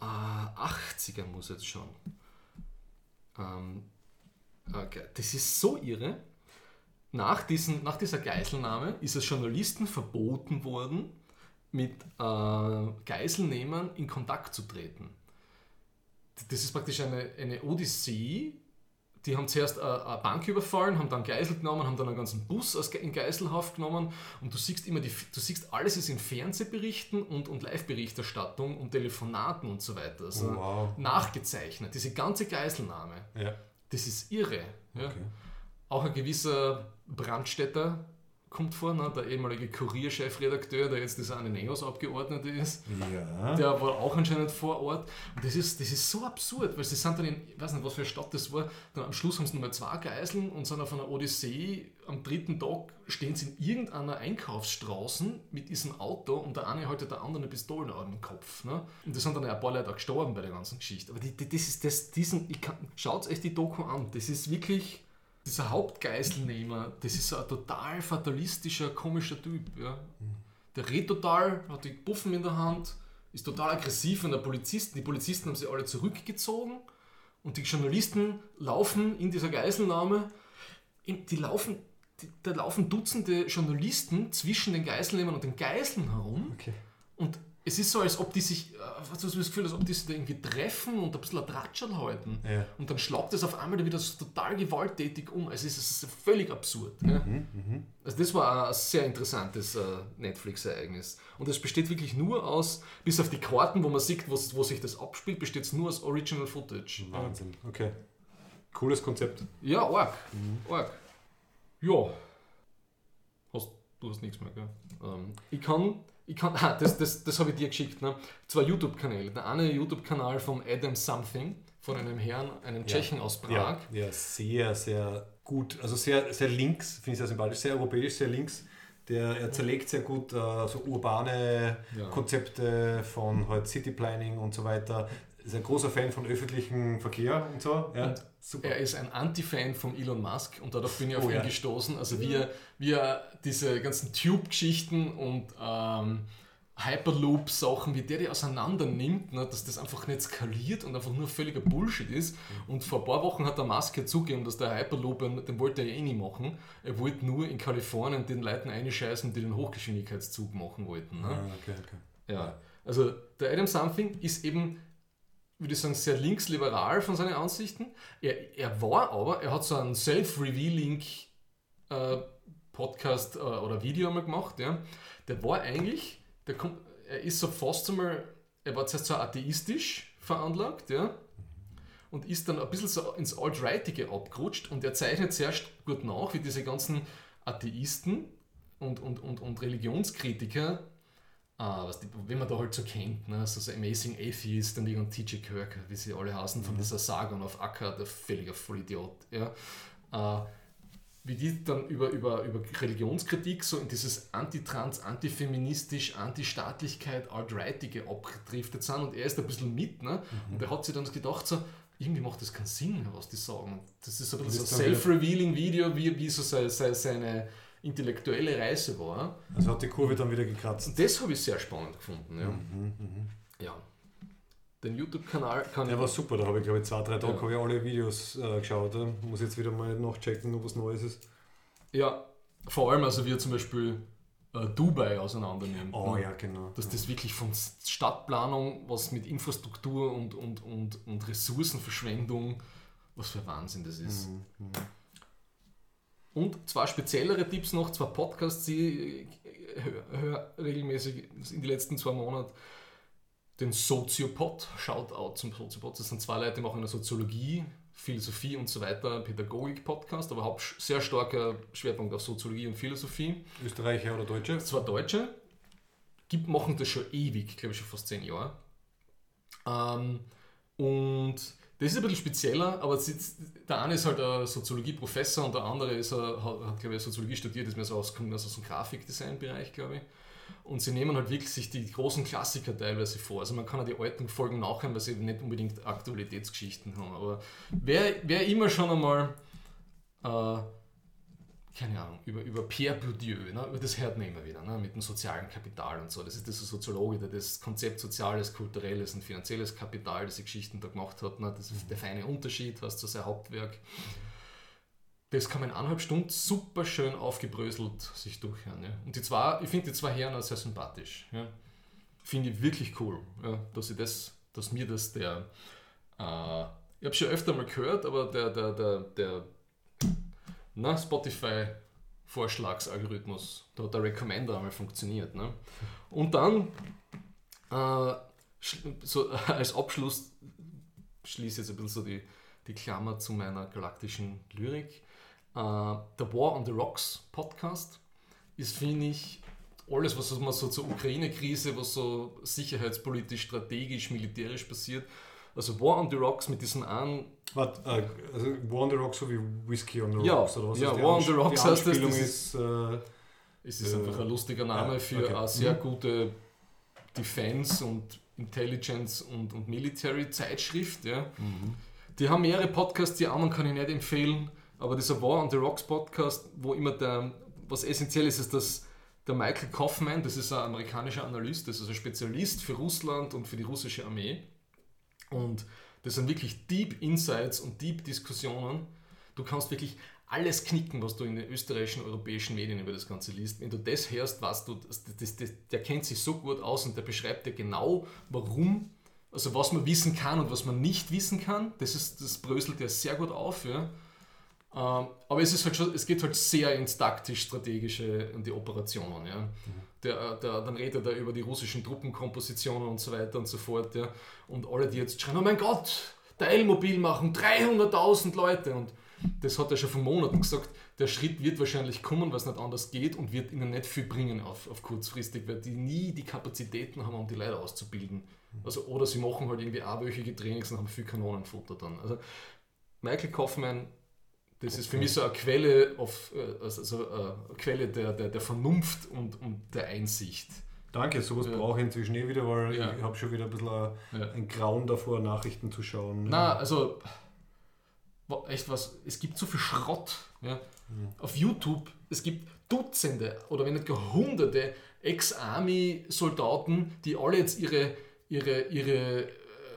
äh, 80ern muss jetzt schon. Ähm, okay. Das ist so irre. Nach, diesen, nach dieser Geiselnahme ist es Journalisten verboten worden, mit äh, Geiselnehmern in Kontakt zu treten. Das ist praktisch eine, eine Odyssee. Die haben zuerst eine, eine Bank überfallen, haben dann Geisel genommen, haben dann einen ganzen Bus in Geiselhaft genommen und du siehst immer, die, du siehst alles ist in Fernsehberichten und, und Live-Berichterstattung und Telefonaten und so weiter. Also Oh, wow. nachgezeichnet, diese ganze Geiselnahme Ja. Das ist irre. Ja. Okay. Auch ein gewisser Brandstätter kommt vor, ne? der ehemalige Kurierchefredakteur, der jetzt dieser eine EOS Abgeordnete ist. Ja. Der war auch anscheinend vor Ort. Und das ist, das ist so absurd, weil sie sind dann in, ich weiß nicht, was für eine Stadt das war, dann am Schluss haben sie nochmal zwei Geiseln und sind auf einer Odyssee. Am dritten Tag stehen sie in irgendeiner Einkaufsstraße mit diesem Auto und der eine haltet der andere eine Pistole am Kopf. Ne? Und da sind dann ein paar Leute auch gestorben bei der ganzen Geschichte. Aber die, die, das ist das, diesen, ich kann, schaut euch die Doku an. Das ist wirklich dieser Hauptgeiselnehmer, das ist so ein total fatalistischer, komischer Typ. Ja. Der redet total, hat die Buffen in der Hand, ist total aggressiv an der Polizisten. Die Polizisten haben sie alle zurückgezogen und die Journalisten laufen in dieser Geiselnahme. Die laufen, die, da laufen Dutzende Journalisten zwischen den Geiselnehmern und den Geiseln herum. Okay. Und es ist so, als ob die sich, du das Gefühl, als ob die sich da irgendwie treffen und ein bisschen ein Tratschel halten. Ja. Und dann schlagt es auf einmal wieder so total gewalttätig um. Also es ist völlig absurd. Ja? Also das war ein sehr interessantes äh, Netflix-Ereignis. Und es besteht wirklich nur aus, bis auf die Karten, wo man sieht, wo, wo sich das abspielt, besteht es nur aus Original Footage. Wahnsinn. Okay. Cooles Konzept. Ja, arg. Arg. Ja. Hast, du hast nichts mehr, gell? Ähm, ich kann, ich kann, ah, das, das, das habe ich dir geschickt, ne? Zwei YouTube-Kanäle. Der eine YouTube-Kanal von Adam Something, von einem Herrn, einem Tschechen aus Prag. Ja, ja, sehr, sehr gut. Also sehr, sehr links, finde ich sehr sympathisch, sehr europäisch, sehr links. Der, er zerlegt sehr gut äh, so urbane Ja. Konzepte von halt City Planning und so weiter. Ist ein großer Fan von öffentlichem Verkehr und so. Ja, Und super. Er ist ein Anti-Fan von Elon Musk und dadurch bin ich auf Oh, ihn ja. gestoßen. Also wie er, wie er diese ganzen Tube-Geschichten und ähm, Hyperloop-Sachen, wie der die auseinander nimmt, ne, dass das einfach nicht skaliert und einfach nur völliger Bullshit ist. Und vor ein paar Wochen hat der Musk ja zugegeben, dass der Hyperloop, den wollte er eh nicht machen. Er wollte nur in Kalifornien den Leuten einscheißen, die den Hochgeschwindigkeitszug machen wollten. Ne? Ah, okay, okay. Ja, also der Adam Something ist eben, würde ich sagen, sehr linksliberal von seinen Ansichten. Er, er war aber, er hat so einen Self-Revealing äh, äh, oder Video einmal gemacht. Ja. Der war eigentlich, der kommt, er ist so fast einmal, er war zuerst so atheistisch veranlagt, ja. Und ist dann ein bisschen so ins Alt-Rightige abgerutscht und er zeichnet zuerst gut nach, wie diese ganzen Atheisten und, und, und, und Religionskritiker Ah, was die, wenn man da halt so kennt, ne? so, so Amazing Atheist und irgendein TJ Kirk, wie sie alle heißen, von dieser Saga auf Acker, der völliger Vollidiot. Ja? Äh, wie die dann über, über, über Religionskritik so in dieses Anti-Trans, Antifeministisch, Anti-Staatlichkeit, Alt-Rightige abgedriftet sind und er ist ein bisschen mit. Ne? Und er hat sich dann gedacht, so, irgendwie macht das keinen Sinn, was die sagen. Das ist so ein dann ein self-revealing Video, wie, wie so seine, seine intellektuelle Reise war. Also hat die Kurve dann wieder gekratzt. Das habe ich sehr spannend gefunden. Ja. ja. Den YouTube-Kanal kann Der ich. war super, da habe ich glaube ich zwei, drei Tage Ja. habe ich alle Videos äh, geschaut. Ja. Muss jetzt wieder mal nachchecken, ob was Neues ist. Ja, vor allem, also wie er zum Beispiel äh, Dubai auseinander nimmt. Oh ne? ja, genau. Dass das wirklich von Stadtplanung, was mit Infrastruktur und, und, und, und Ressourcenverschwendung, was für Wahnsinn das ist. Mhm. Und zwei speziellere Tipps noch, zwei Podcasts, die ich höre hör regelmäßig in den letzten zwei Monaten. Den Soziopod, Shoutout zum Soziopod. Das sind zwei Leute, die machen eine Soziologie, Philosophie und so weiter, Pädagogik-Podcast, aber haupt sehr starker Schwerpunkt auf Soziologie und Philosophie. Österreicher oder Deutsche? Zwei Deutsche, gibt, machen das schon ewig, glaube ich schon fast zehn Jahre. Ähm, und das ist ein bisschen spezieller, aber der eine ist halt ein Soziologie-Professor und der andere ist, hat, hat glaube ich, Soziologie studiert, ist mehr so aus, kommt aus einem Grafikdesign-Bereich, glaube ich. Und sie nehmen halt wirklich sich die großen Klassiker teilweise vor. Also man kann ja die alten Folgen nachhören, weil sie eben nicht unbedingt Aktualitätsgeschichten haben. Aber wer, wer immer schon einmal äh, keine Ahnung, über, über Pierre Bourdieu, ne, über das hört man immer wieder, ne, mit dem sozialen Kapital und so. Das ist dieser Soziologe, der das Konzept soziales, kulturelles und finanzielles Kapital, diese Geschichten da gemacht hat. Ne, das ist der feine Unterschied, was zu sein Hauptwerk. Das kann man in eineinhalb Stunden super schön aufgebröselt sich durchhören. Ja. Und die zwei, ich finde die zwei Herren auch sehr sympathisch. Ja. Finde ich wirklich cool, ja, dass, ich das, dass mir das der, äh, ich habe schon öfter mal gehört, aber der, der, der, der na, Spotify-Vorschlagsalgorithmus, da hat der Recommender einmal funktioniert. Ne? Und dann, äh, so als Abschluss, schließe ich jetzt ein bisschen so die, die Klammer zu meiner galaktischen Lyrik. Äh, der War on the Rocks Podcast ist, finde ich, alles, was man so zur Ukraine-Krise, was so sicherheitspolitisch, strategisch, militärisch passiert. Also War on the Rocks mit diesen einen. Warte, äh, also War on the Rocks so wie Whiskey on the Ja, Rocks oder was ja, War on Ansch- the Rocks heißt das, das ist, äh, Es ist Äh, einfach ein lustiger Name für okay. eine sehr Mhm. gute Defense und Intelligence und, und Military Zeitschrift. Ja. Mhm. Die haben mehrere Podcasts, die anderen kann ich nicht empfehlen, aber dieser War on the Rocks Podcast, wo immer der, was essentiell ist, ist, dass der Michael Kaufman, das ist ein amerikanischer Analyst, das ist ein Spezialist für Russland und für die russische Armee. Und das sind wirklich Deep Insights und Deep Diskussionen. Du kannst wirklich alles knicken, was du in den österreichischen, europäischen Medien über das Ganze liest. Wenn du das hörst, weißt du, das, das, das, der kennt sich so gut aus und der beschreibt dir genau, warum, also was man wissen kann und was man nicht wissen kann. Das, ist, das bröselt ja sehr gut auf. Ja. Ähm, aber es, ist halt schon, es geht halt sehr ins taktisch-strategische und die Operationen. Ja. Der, der, dann redet er über die russischen Truppenkompositionen und so weiter und so fort. Ja. Und alle, die jetzt schreien, oh mein Gott, Teilmobil machen 300.000 Leute. Und das hat er schon vor Monaten gesagt. Der Schritt wird wahrscheinlich kommen, weil es nicht anders geht und wird ihnen nicht viel bringen auf, auf kurzfristig, weil die nie die Kapazitäten haben, um die Leute auszubilden. Also, oder sie machen halt irgendwie einwöchige Trainings und haben viel Kanonenfutter dann. Also Michael Kaufmann, das ist für mich so eine Quelle, auf, äh, also so eine Quelle der, der, der Vernunft und, und der Einsicht. Danke, sowas Ja. brauche ich inzwischen eh wieder, weil Ja. ich habe schon wieder ein bisschen ein, Ja. ein Grauen davor, Nachrichten zu schauen. Na, also echt was, es gibt so viel Schrott. Ja. Auf YouTube, es gibt Dutzende oder wenn nicht gar Hunderte Ex-Army-Soldaten, die alle jetzt ihre, ihre, ihre äh,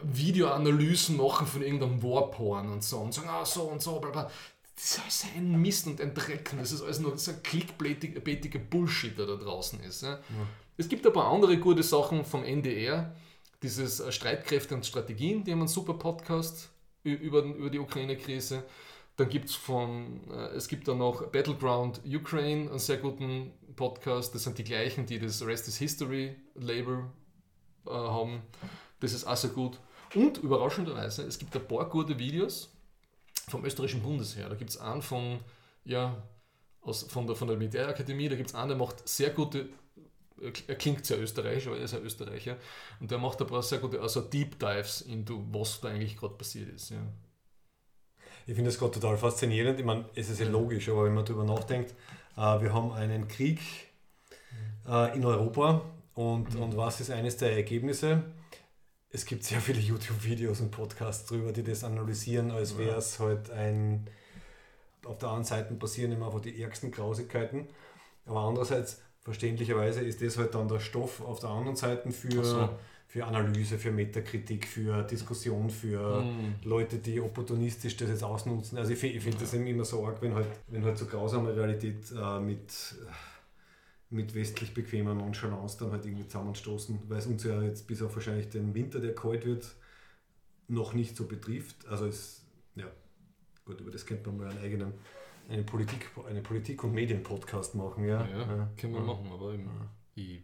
Videoanalysen machen von irgendeinem Warporn und so und sagen, ah, so und so, bla bla. Das ist alles ein Mist und ein Dreck und das ist alles nur so ein klickblätiger Bullshit, der da draußen ist. Ja. Es gibt ein paar andere gute Sachen vom NDR, dieses äh, Streitkräfte und Strategien, die haben einen super Podcast über, über die Ukraine-Krise. Dann gibt es von, äh, es gibt dann noch Battleground Ukraine, einen sehr guten Podcast. Das sind die gleichen, die das Rest is History Label äh, haben. Das ist auch sehr gut. Und überraschenderweise, es gibt ein paar gute Videos vom österreichischen Bundesheer. Da gibt es einen von, ja, aus, von, der, von der Militärakademie, da gibt es einen, der macht sehr gute, er klingt sehr österreichisch, aber er ist ein Österreicher, und der macht ein paar sehr gute, also Deep Dives into was da eigentlich gerade passiert ist. Ja. Ich finde das gerade total faszinierend. Ich meine, es ist ja logisch, aber wenn man darüber nachdenkt, äh, wir haben einen Krieg äh, in Europa und, Mhm. und was ist eines der Ergebnisse? Es gibt sehr viele YouTube-Videos und Podcasts drüber, die das analysieren, als wäre es halt ein. Auf der anderen Seite passieren immer einfach die ärgsten Grausigkeiten. Aber andererseits, verständlicherweise, ist das halt dann der Stoff auf der anderen Seite für, so. für Analyse, für Metakritik, für Diskussion, für. Mhm. Leute, die opportunistisch das jetzt ausnutzen. Also ich finde ich find das eben immer so arg, wenn halt, wenn halt so grausame Realität äh, mit, mit westlich bequemer Nonchalance dann halt irgendwie zusammenstoßen, weil es uns ja jetzt bis auf wahrscheinlich den Winter, der kalt wird, noch nicht so betrifft. Also es, ja, gut, über das könnte man mal einen eigenen, eine Politik, eine Politik- und Medien-Podcast machen, ja. Ja, können wir Ja. machen, aber eben, ich,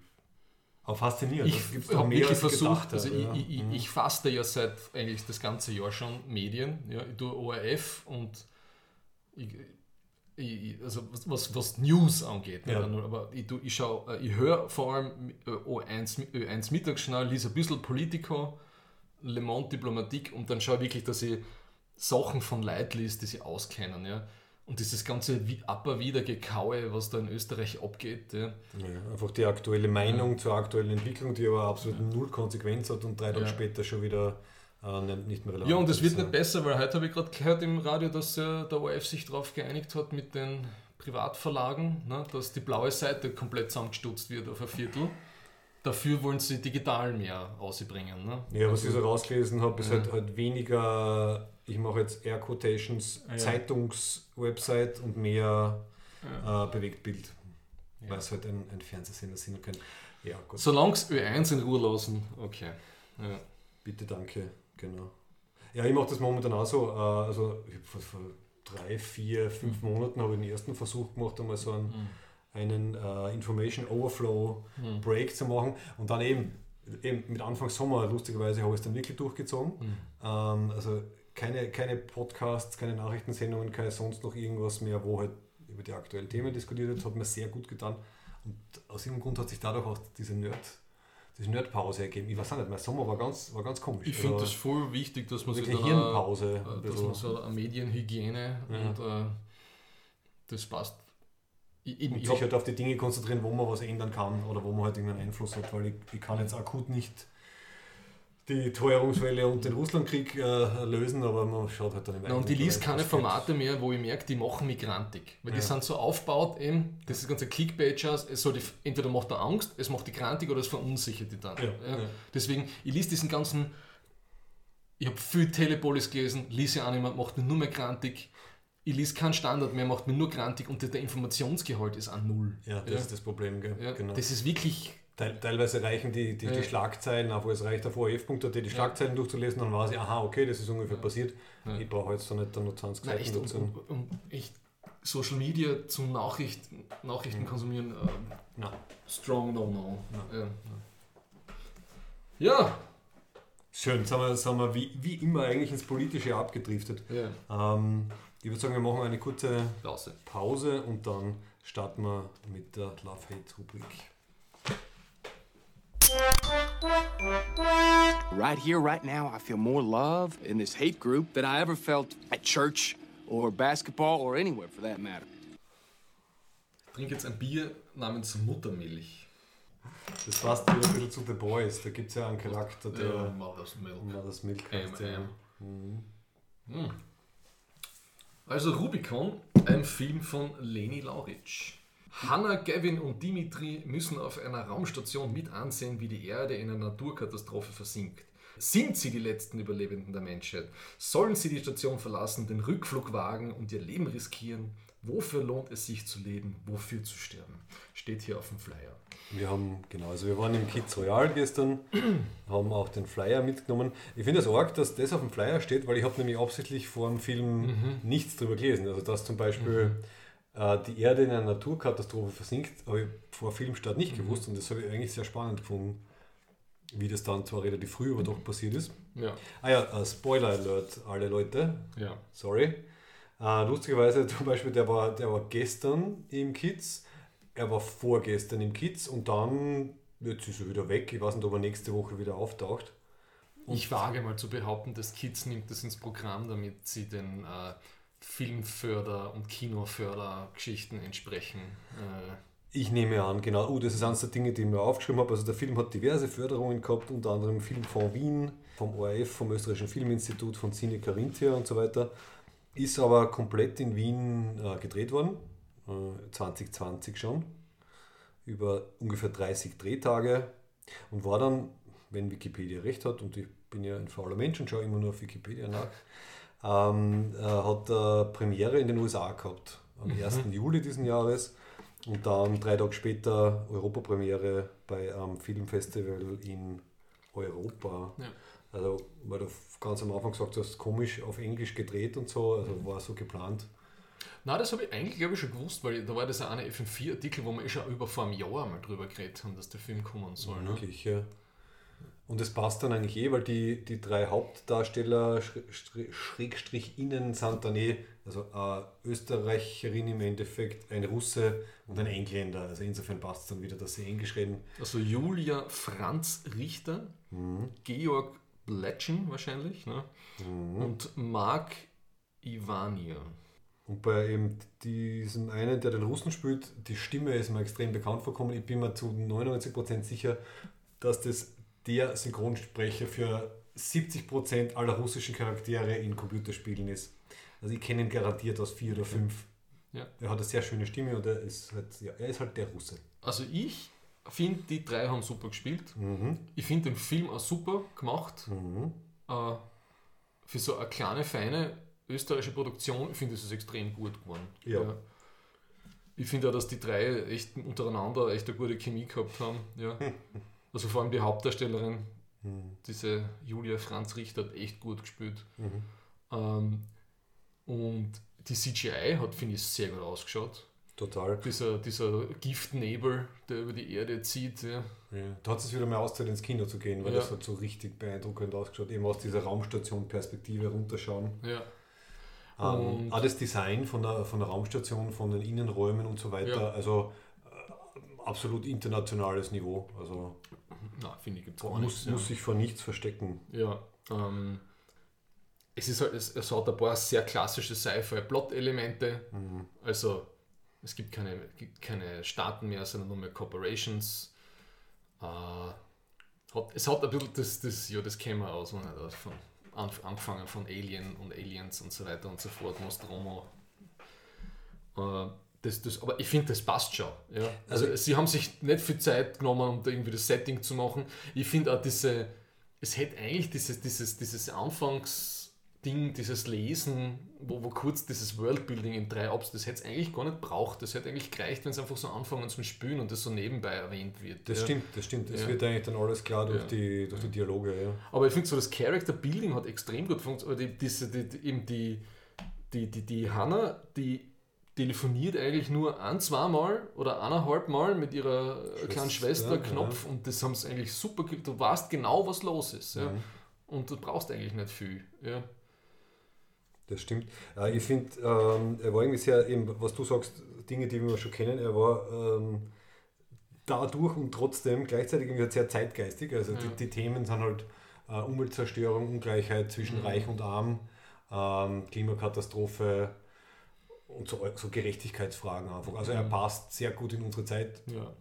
Aber faszinierend, ich das gibt's doch habe mehr als versucht, also ja. ich, ich, Mhm. ich faste ja seit eigentlich das ganze Jahr schon Medien, ja, ich tue ORF und ich, ich, also was, was, News angeht, Ja. nur, aber ich, tu- ich, schau, äh, ich höre vor allem äh, O1, Mi- Ö1 Mittagsschnau, lese ein bisschen Politico, Le Monde Diplomatique und dann schaue ich wirklich, dass ich Sachen von Leuten lese, die sie auskennen. Ja. Und dieses ganze Wi- Upper wieder Gekaue, was da in Österreich abgeht. Ja. Ja, einfach die aktuelle Meinung zur aktuellen Entwicklung, die aber absolut null Konsequenz hat und drei Tage Ja. später schon wieder äh, nicht- mehr relevant Ja, und es wird nicht besser, weil heute habe ich gerade gehört im Radio, dass äh, der ORF sich darauf geeinigt hat mit den Privatverlagen, ne, dass die blaue Seite komplett zusammengestutzt wird auf ein Viertel. Dafür wollen sie digital mehr ausbringen. Ne? Ja, was ich so rausgelesen habe, ist Ja. halt, halt weniger, ich mache jetzt Air Quotations, Ah, ja. Zeitungswebsite und mehr Ja. äh, Bewegtbild, Ja. weil es halt ein, ein Fernsehsender sein kann. Ja, gut, Solange es Ö1 in Ruhe lassen, okay. Ja. bitte, danke, genau. Ja, ich mache das momentan auch so, äh, also ich vor, vor drei, vier, fünf Monaten habe ich den ersten Versuch gemacht, einmal so einen, Mhm. einen äh, Information Overflow Mhm. Break zu machen und dann eben, eben mit Anfang Sommer, lustigerweise habe ich es dann wirklich durchgezogen. Mhm. Ähm, also keine, keine Podcasts, keine Nachrichtensendungen, keine sonst noch irgendwas mehr, wo halt über die aktuellen Themen diskutiert wird. Das hat mir sehr gut getan. Und aus irgendeinem Grund hat sich dadurch auch diese Nerd, diese Nerdpause ergeben. Ich weiß auch nicht, mein Sommer war ganz, war ganz komisch. Ich finde das voll wichtig, dass man eine sich da Gehirnpause. äh, dass man so eine Medienhygiene Ja. und äh, das passt. Ich, ich, und ich sich halt auf die Dinge konzentrieren, wo man was ändern kann oder wo man halt irgendeinen Einfluss hat, weil ich, ich kann jetzt akut nicht die Teuerungswelle und den Russlandkrieg äh, lösen, aber man schaut halt dann im Na, und die liest Bereich, keine. Formate mehr, wo ich merke, die machen mich grantig. Weil die Ja. sind so aufgebaut eben, das ist ganze clickbait es soll die, entweder macht er Angst, es macht die grantig oder es verunsichert die dann. Ja, ja. Deswegen, ich lese diesen ganzen, ich habe viel Telepolis gelesen, lese ja auch nicht mehr, macht mich nur mehr grantig. Ich lese keinen Standard mehr, macht mich nur grantig und der, der Informationsgehalt ist an null. Ja, das Ja. ist das Problem, gell? Ja, genau. Das ist wirklich, teilweise reichen die, die, Ja. die Schlagzeilen, wo es reicht, auf ORF.at die Schlagzeilen durchzulesen, dann weiß ich, aha, okay, das ist ungefähr passiert. Ja. Ich brauche jetzt so nicht dann noch 20 na, Seiten echt, dazu. echt Social Media zum Nachrichten, Nachrichten konsumieren, ähm, strong no no. Ja. Ja. ja. schön, sind wir, sind wir wie, wie immer eigentlich ins Politische abgedriftet. Ja, Ähm, ich würde sagen, wir machen eine kurze Pause. Pause und dann starten wir mit der Love-Hate-Rubrik. Right here, right now, I feel more love in this hate group than I ever felt at church or basketball or anywhere for that matter. Ich trinke jetzt ein Bier namens Muttermilch. Das passt wieder ein bisschen zu The Boys. Da gibt es ja einen Charakter, der Ja, Mother's Milk. Mother's Milk heißt. M&M. Ja. Hm. Also Rubicon, ein Film von Leni Lauritsch. Hannah, Gavin und Dimitri müssen auf einer Raumstation mit ansehen, wie die Erde in einer Naturkatastrophe versinkt. Sind sie die letzten Überlebenden der Menschheit? Sollen sie die Station verlassen, den Rückflug wagen und ihr Leben riskieren? Wofür lohnt es sich zu leben? Wofür zu sterben? Steht hier auf dem Flyer. Wir haben, genau, also wir waren im Kids Royal gestern, haben auch den Flyer mitgenommen. Ich finde es arg, dass das auf dem Flyer steht, weil ich habe nämlich absichtlich vor dem Film nichts drüber gelesen. Also dass zum Beispiel äh, die Erde in einer Naturkatastrophe versinkt, habe ich vor Filmstart nicht gewusst und das habe ich eigentlich sehr spannend gefunden, wie das dann zwar relativ früh, aber doch passiert ist. Ja, Ah ja, äh, Spoiler Alert, alle Leute, ja. sorry. Äh, lustigerweise zum Beispiel, der war, der war gestern im Kids, er war vorgestern im Kids und dann, jetzt ist er wieder weg. Ich weiß nicht, ob er nächste Woche wieder auftaucht. Ich wage mal zu behaupten, dass Kids nimmt das ins Programm, damit sie den äh, Filmförder- und Kinofördergeschichten entsprechen. Äh, Ich nehme an, genau. Oh, das ist eines der Dinge, die ich mir aufgeschrieben habe. Also der Film hat diverse Förderungen gehabt, unter anderem Filmfonds Wien, vom ORF, vom Österreichischen Filminstitut, von Cine Carinthia und so weiter. Ist aber komplett in Wien äh, gedreht worden, äh, 2020 schon, über ungefähr 30 Drehtage und war dann, wenn Wikipedia recht hat, und ich bin ja ein fauler Mensch und schaue immer nur auf Wikipedia nach, ähm, äh, hat äh, Premiere in den USA gehabt, am 1. Juli diesen Jahres. Und dann drei Tage später Europapremiere bei einem Filmfestival in Europa. Ja. Also, weil du ganz am Anfang gesagt hast, komisch auf Englisch gedreht und so, also war so geplant. Na, das habe ich eigentlich, glaube ich, schon gewusst, weil da war das ja eine FM4-Artikel, wo wir eh schon über vor einem Jahr mal drüber geredet haben, dass der Film kommen soll. Ne? Wirklich, ja. Und es passt dann eigentlich eh, weil die, die drei Hauptdarsteller, Schr- Schr- Schrägstrich innen, sind dann eh, also eine Österreicherin im Endeffekt, ein Russe und ein Engländer. Also insofern passt es dann wieder, dass sie Englisch reden. Also Julia Franz Richter, Georg Bletschen wahrscheinlich ne? und Marc Ivania. Und bei eben diesem einen, der den Russen spielt, die Stimme ist mir extrem bekannt vorkommen. Ich bin mir zu 99% sicher, dass das der Synchronsprecher für 70% aller russischen Charaktere in Computerspielen ist. Also ich kenne ihn garantiert aus vier oder fünf. Ja. Er hat eine sehr schöne Stimme und er ist halt, ja, er ist halt der Russe. Also ich finde, die drei haben super gespielt. Ich finde den Film auch super gemacht. Äh, für so eine kleine, feine österreichische Produktion finde ich es extrem gut geworden. Ja. Ich finde auch, dass die drei echt untereinander echt eine gute Chemie gehabt haben. Ja. Also vor allem die Hauptdarstellerin, diese Julia Franz Richter, hat echt gut gespielt. Ähm, und die CGI hat, finde ich, sehr gut ausgeschaut. Total. Dieser, dieser Giftnebel, der über die Erde zieht. Ja. Ja. Da hat es wieder mal Auszeit ins Kino zu gehen, weil Ja. das hat so richtig beeindruckend ausgeschaut. Eben aus dieser Raumstation-Perspektive runterschauen. Ja. Ähm, auch das Design von der, von der Raumstation, von den Innenräumen und so weiter. Ja. Also äh, absolut internationales Niveau. Also Na, finde ich, gibt es gar muss, nichts. Ja. muss sich vor nichts verstecken. Ja, ähm, es, ist halt, es, es hat ein paar sehr klassische Sci-Fi-Plot-Elemente. Mhm. Also es gibt keine, gibt keine Staaten mehr, sondern nur mehr Corporations. Äh, hat, es hat ein bisschen das, das, ja, das kennen wir aus, oder? von, anf- angefangen von Alien und Aliens und so weiter und so fort, Nostromo. Äh, das, das, aber ich finde, das passt schon. Ja. Also, Also- sie haben sich nicht viel Zeit genommen, um da irgendwie das Setting zu machen. Ich finde auch diese, es hätte eigentlich dieses, dieses, dieses Anfangsding, dieses Lesen, wo, wo kurz dieses Worldbuilding in drei Abs, das hätte es eigentlich gar nicht braucht. Das hätte eigentlich gereicht, wenn es einfach so anfangen zum Spielen und das so nebenbei erwähnt wird. Das ja. stimmt, das stimmt. Es Ja. wird eigentlich dann alles klar durch, die, durch die Dialoge. Ja. Aber ich finde so, das Character Building hat extrem gut funktioniert. Die, diese, die, die, eben die, die, die, die Hannah, die telefoniert eigentlich nur ein, zweimal oder eineinhalb Mal mit ihrer äh, kleinen Schwester ja. Knopf und das haben sie eigentlich super. Du weißt genau, was los ist. Ja. Mhm. Und du brauchst eigentlich nicht viel. Ja. Das stimmt. Äh, ich finde, ähm, er war irgendwie sehr, eben, was du sagst, Dinge, die wir schon kennen, er war ähm, dadurch und trotzdem gleichzeitig irgendwie sehr zeitgeistig. Also Ja. die, die Themen sind halt äh, Umweltzerstörung, Ungleichheit zwischen Mhm. Reich und Arm, ähm, Klimakatastrophe und so, so Gerechtigkeitsfragen einfach. Also er Mhm. passt sehr gut in unsere Zeit. Ja.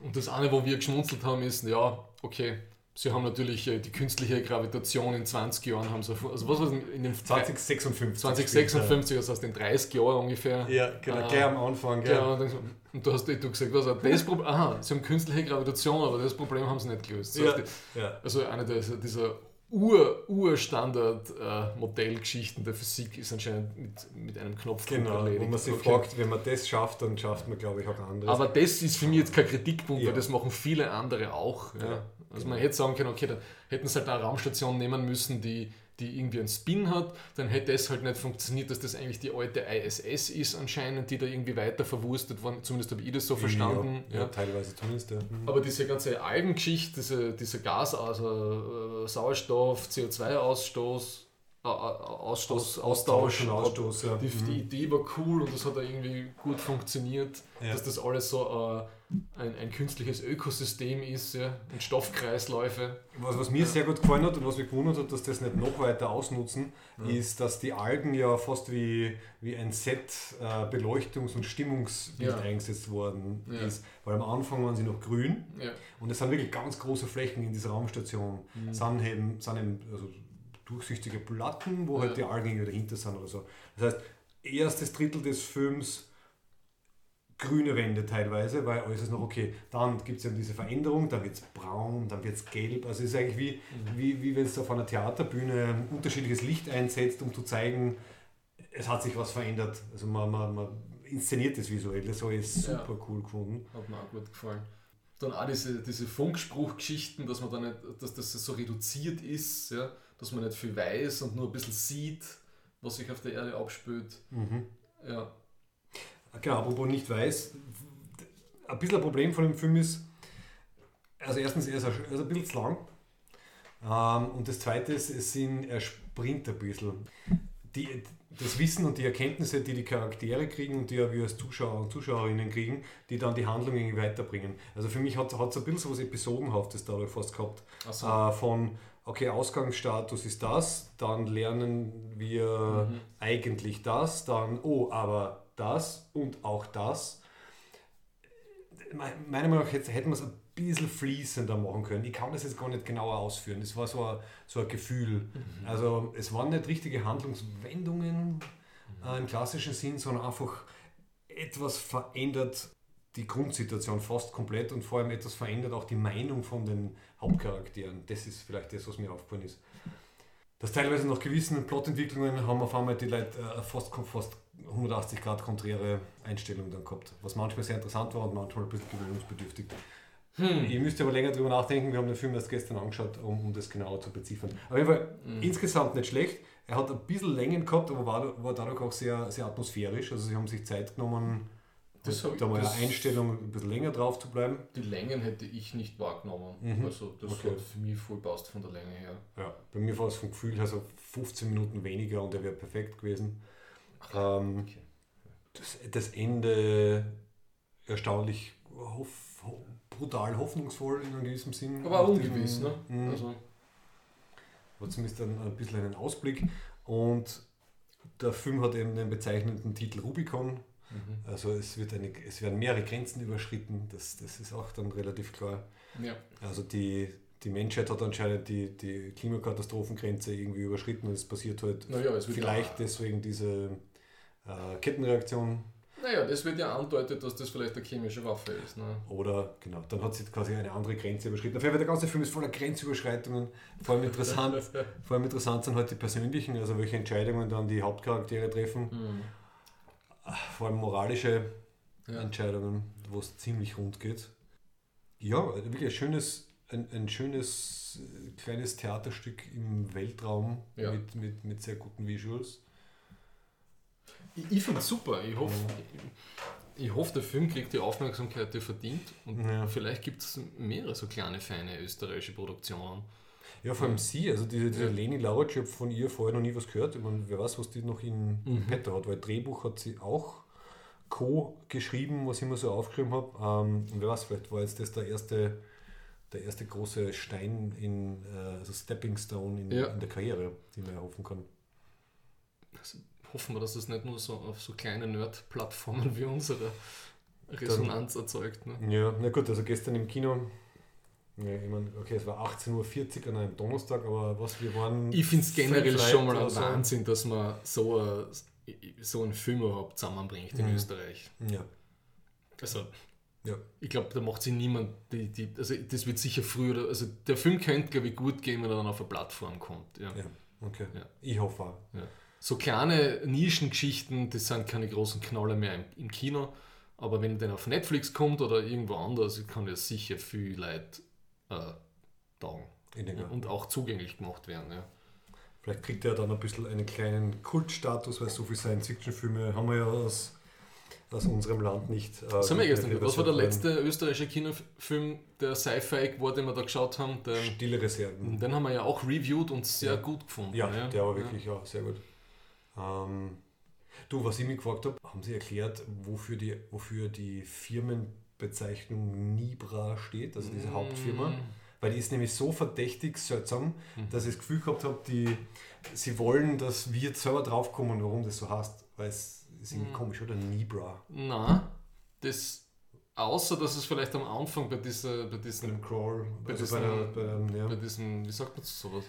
Und das eine, wo wir geschmunzelt haben, ist, ja, okay, sie haben natürlich äh, die künstliche Gravitation in 20 Jahren, haben sie, also was war das in den 2056. 2056, also aus den 30 Jahren ungefähr. Ja, genau, Ah. gleich am Anfang. Gell? Ja, und, dann, und du hast du gesagt, was, das Problem, aha, sie haben künstliche Gravitation, aber das Problem haben sie nicht gelöst. Ja, die- ja. Also eine dieser, dieser Ur, Ur-Standard-Modellgeschichten der Physik ist anscheinend mit, mit einem Knopfdruck Genau, erledigt. wo man sich Okay. fragt, wenn man das schafft, dann schafft man, glaube ich, auch anderes. Aber das ist für mich jetzt kein Kritikpunkt, Ja. weil das machen viele andere auch. Ja. Ja, Also genau. man hätte sagen können, okay, dann hätten sie halt eine Raumstation nehmen müssen, die, die irgendwie einen Spin hat, dann hätte es halt nicht funktioniert, dass das eigentlich die alte ISS ist anscheinend, die da irgendwie weiter verwurstet worden, zumindest habe ich das so verstanden. Ja, ja, teilweise zumindest. Ja. Mhm. Aber diese ganze Algengeschichte, diese, diese Gas, also äh, Sauerstoff, CO2-Ausstoß, äh, äh, Ausstoß, Austausch, und Ausstoß, ja. die, Mhm. die Idee war cool und das hat irgendwie gut funktioniert, Ja. dass das alles so äh, ein, ein künstliches Ökosystem ist, ja, und Stoffkreisläufe. Was, was mir sehr gut gefallen hat und was mich gewundert hat, dass das nicht noch weiter ausnutzen, ist, dass die Algen ja fast wie, wie ein Set äh, Beleuchtungs- und Stimmungsbild Ja. eingesetzt worden Ja. ist. Weil am Anfang waren sie noch grün Ja. und es sind wirklich ganz große Flächen in dieser Raumstation. Mhm. Sind eben, sind eben also durchsichtige Platten, wo halt Ja. die Algen irgendwie dahinter sind oder so. Das heißt, erstes Drittel des Films grüne Wände teilweise, weil alles ist noch okay. Dann gibt es eben diese Veränderung, dann wird es braun, dann wird es gelb. Also es ist eigentlich wie, wie, wie wenn es auf einer Theaterbühne unterschiedliches Licht einsetzt, um zu zeigen, es hat sich was verändert. Also man, man, man inszeniert das visuell. Das habe ich Ja. super cool gefunden. Hat mir auch gut gefallen. Dann auch diese, diese Funkspruchgeschichten, dass man da nicht, dass das so reduziert ist, ja, dass man nicht viel weiß und nur ein bisschen sieht, was sich auf der Erde abspült. Ja. Genau, apropos nicht weiß, ein bisschen ein Problem von dem Film ist, also erstens, er ist ein, er ist ein bisschen zu lang. Ähm, und das zweite ist, es sind, er springt ein bisschen. Die, das Wissen und die Erkenntnisse, die die Charaktere kriegen und die ja wir als Zuschauer und Zuschauerinnen kriegen, die dann die Handlung irgendwie weiterbringen. Also für mich hat es ein bisschen so was Episodenhaftes dadurch fast gehabt. So. Äh, von, okay, Ausgangsstatus ist das, dann lernen wir eigentlich das, dann, oh, aber das und auch das. Me- Meiner Meinung nach hätte hätte man es ein bisschen fließender machen können. Ich kann das jetzt gar nicht genauer ausführen. Das war so ein, so ein Gefühl. Also es waren nicht richtige Handlungswendungen äh, im klassischen Sinn, sondern einfach etwas verändert die Grundsituation fast komplett und vor allem etwas verändert auch die Meinung von den Hauptcharakteren. Das ist vielleicht das, was mir aufgefallen ist. Dass teilweise nach gewissen Plotentwicklungen haben auf einmal die Leute äh, fast, fast 180 Grad konträre Einstellungen dann gehabt, was manchmal sehr interessant war und manchmal ein bisschen gewöhnungsbedürftig. Ich müsste aber länger drüber nachdenken, wir haben den Film erst gestern angeschaut, um, um das genauer zu beziffern. Auf jeden Fall insgesamt nicht schlecht. Er hat ein bisschen Längen gehabt, aber war, war dadurch auch sehr, sehr atmosphärisch. Also sie haben sich Zeit genommen, Das da mal eine Einstellung, ein bisschen länger drauf zu bleiben. Die Längen hätte ich nicht wahrgenommen. Mhm. Also das Okay. hat für mich voll passt von der Länge her. Ja, bei mir war es vom Gefühl her so 15 Minuten weniger und er wäre perfekt gewesen. Ähm, Okay. das, das Ende erstaunlich hoff, ho, brutal hoffnungsvoll in einem gewissen Sinn. Aber auch ungewiss, ne? Mhm. Also, war zumindest ein, ein bisschen einen Ausblick. Und der Film hat eben den bezeichnenden Titel Rubicon. Mhm. Also es, wird eine, es werden mehrere Grenzen überschritten, das, das ist auch dann relativ klar. ja. Also die, die Menschheit hat anscheinend die, die Klimakatastrophengrenze irgendwie überschritten und es passiert halt Naja, es vielleicht ja, deswegen diese äh, Kettenreaktion Naja, das wird ja andeutet, dass das vielleicht eine chemische Waffe ist. Ne? oder genau, dann hat sie quasi eine andere Grenze überschritten. Auf jeden Fall der ganze Film ist voller Grenzüberschreitungen. Vor allem interessant, vor allem interessant sind halt die persönlichen, also welche Entscheidungen dann die Hauptcharaktere treffen. Mhm. Vor allem moralische Ja. Entscheidungen, wo es ziemlich rund geht. Ja, wirklich ein schönes, ein, ein schönes äh, kleines Theaterstück im Weltraum Ja. mit, mit, mit sehr guten Visuals. Ich, ich finde es super. Ich hoffe, ich, ich hoffe, der Film kriegt die Aufmerksamkeit, die er verdient. Und Ja. vielleicht gibt es mehrere so kleine, feine österreichische Produktionen. Ja, vor allem sie, also diese, diese. Leni Lauritsch, ich habe von ihr vorher noch nie was gehört. Ich meine, wer weiß, was die noch in Mhm. petto hat, weil Drehbuch hat sie auch co-geschrieben, was ich immer so aufgeschrieben habe. Ähm, und wer weiß, vielleicht war jetzt das der erste, der erste große Stein in, äh, also Stepping Stone in, Ja. in der Karriere, die man erhoffen kann. Also hoffen wir, dass das nicht nur so auf so kleine Nerd-Plattformen wie unsere Resonanz erzeugt. Ne? Ja, na gut, also gestern im Kino, ja, ich mein, okay, es war 18.40 Uhr an einem Donnerstag, aber was, wir waren. Ich finde es generell schon mal Leute ein so. Wahnsinn, dass man so, ein- so einen Film überhaupt zusammenbringt in Mhm. Österreich. Ja, Also, ja. ich glaube, da macht sich niemand, die, die, also das wird sicher früher, also der Film könnte, glaube ich, gut gehen, wenn er dann auf eine Plattform kommt. Ja. ja, okay. Ja. Ich hoffe auch. So kleine Nischengeschichten, das sind keine großen Knaller mehr im, im Kino, aber wenn der auf Netflix kommt oder irgendwo anders, kann das sicher viel Leid äh, taugen. Denke, Und auch zugänglich gemacht werden. Ja. Vielleicht kriegt er dann ein bisschen einen kleinen Kultstatus, weil so viele Science-Fiction-Filme haben wir ja aus, aus unserem Land nicht. Äh, Was haben wir gestern gehört? Was war der letzte österreichische Kinofilm, der Sci-Fi war, den wir da geschaut haben? Den, Stille Reserven. den haben wir ja auch reviewed und sehr Ja. gut gefunden. Ja, der war wirklich ja. sehr gut. Ähm, du, was ich mich gefragt habe, haben Sie erklärt, wofür die, wofür die Firmenbezeichnung Nibra steht, also diese Hauptfirma? Mm. Weil die ist nämlich so verdächtig seltsam, Mhm. dass ich das Gefühl gehabt habe, die, sie wollen, dass wir selber draufkommen, warum das so heißt. Weil es ist irgendwie Mhm. komisch, oder? Nibra. Na, das, außer dass es vielleicht am Anfang bei dieser, bei diesem, Crawl, Bei also diesem- bei der, bei dem, ja. bei diesem, wie sagt man sowas?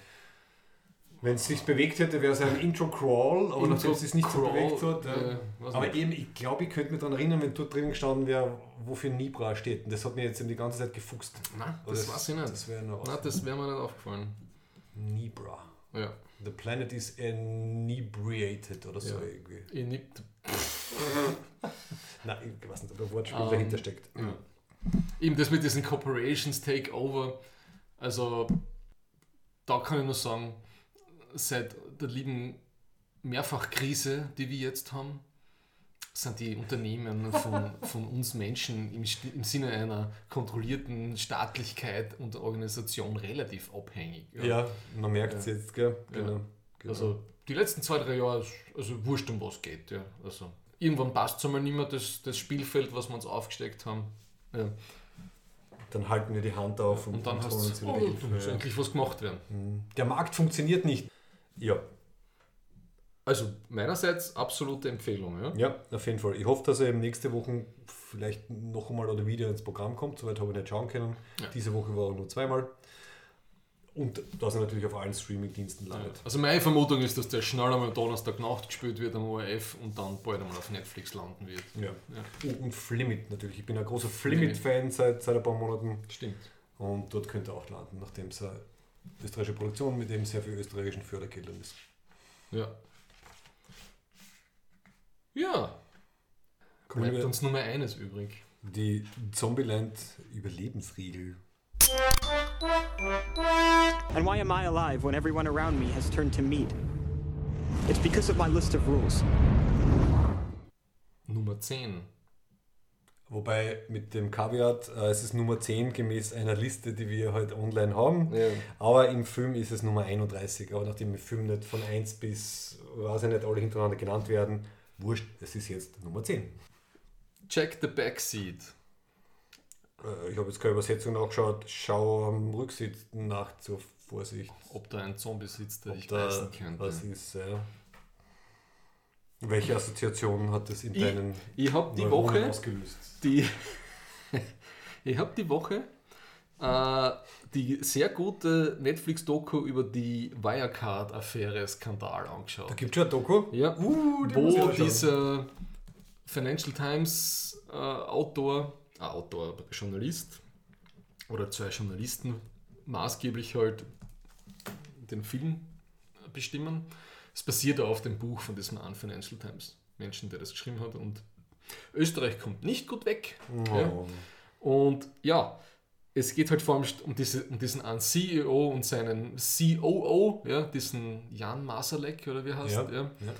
Wenn es sich bewegt hätte, wäre es ein Intro-Crawl, aber nachdem es sich nicht so bewegt hat. Äh, Aber eben, ich glaube, ich könnte mich daran erinnern, wenn dort drin gestanden wäre, wofür Nibra steht. Und das hat mir jetzt eben die ganze Zeit gefuchst. Nein, Aber das, weiß ich nicht. Das wäre das wäre mir nicht aufgefallen. Nibra. Ja. The planet is inebriated oder so Ja. irgendwie. Nicht, Nein, ich weiß nicht, ob der Wortspiel Ähm, dahinter steckt. ja. Eben das mit diesen Corporations Takeover. Also, da kann ich nur sagen, seit der lieben Mehrfachkrise, die wir jetzt haben, sind die Unternehmen von, von uns Menschen im, im Sinne einer kontrollierten Staatlichkeit und Organisation relativ abhängig. Ja, man merkt es Ja. jetzt, gell? Ja. Genau. genau. Also die letzten zwei, drei Jahre, ist- also wurscht um was geht. Ja. Also, irgendwann passt es einmal nicht mehr, das, das Spielfeld, was wir uns aufgesteckt haben. Ja. dann halten wir die Hand auf und, Und dann hast du, oh, Ja. endlich was gemacht werden. Mhm. Der Markt funktioniert nicht. Ja, Also meinerseits absolute Empfehlung. Ja? ja, auf jeden Fall. Ich hoffe, dass er eben nächste Woche vielleicht noch einmal oder wieder ins Programm kommt. Soweit habe ich nicht schauen können. Ja. Diese Woche war er nur zweimal. Und dass er natürlich auf allen Streaming-Diensten landet. Also meine Vermutung ist, dass der schnell einmal Donnerstagnacht gespielt wird am ORF und dann bald einmal auf Netflix landen wird. Ja. Ja. Oh, und Flimit natürlich. Ich bin ein großer Flimit-Fan seit, seit ein paar Monaten. Stimmt. Und dort könnte er auch landen, nachdem es österreichische Produktion mit eben sehr viel österreichischen Fördergeldern ist. Ja. Ja, Kommen bleibt wir uns nur mehr eines übrig. die Zombieland Überlebensregel. And why am I alive when everyone around me has turned to meat? It's because of my list of rules. Nummer 10. Wobei mit dem Kaviat, äh, es ist Nummer 10 gemäß einer Liste, die wir halt online haben. Ja. Aber im Film ist es Nummer 31. Aber nachdem im Film nicht von 1 bis, weiß ich nicht, alle hintereinander genannt werden, wurscht, es ist jetzt Nummer 10. Check the Backseat. Äh, Ich habe jetzt keine Übersetzung nachgeschaut. Schau am Rücksitz nach zur Vorsicht. Ob da ein Zombie sitzt, der ob dich da beißen könnte. was ist. Ja. Welche Assoziation hat das in Ich- deinen Ich habe die Neuronen Woche ausgelöst? die ich habe die Woche äh, die sehr gute Netflix-Doku über die Wirecard-Affäre-Skandal angeschaut. Da gibt es schon ein Doku. Ja, Uh, die wo dieser Financial Times äh, Autor, äh, Autor, Journalist oder zwei Journalisten maßgeblich halt den Film bestimmen. Es basiert auf dem Buch von diesem einen Financial Times Menschen, der das geschrieben hat und Österreich kommt nicht gut weg. Ja. Oh. Und ja, es geht halt vor allem um, diese, um diesen einen CEO und seinen COO, ja, diesen Jan Masalek oder wie heißt Ja, ja. ja.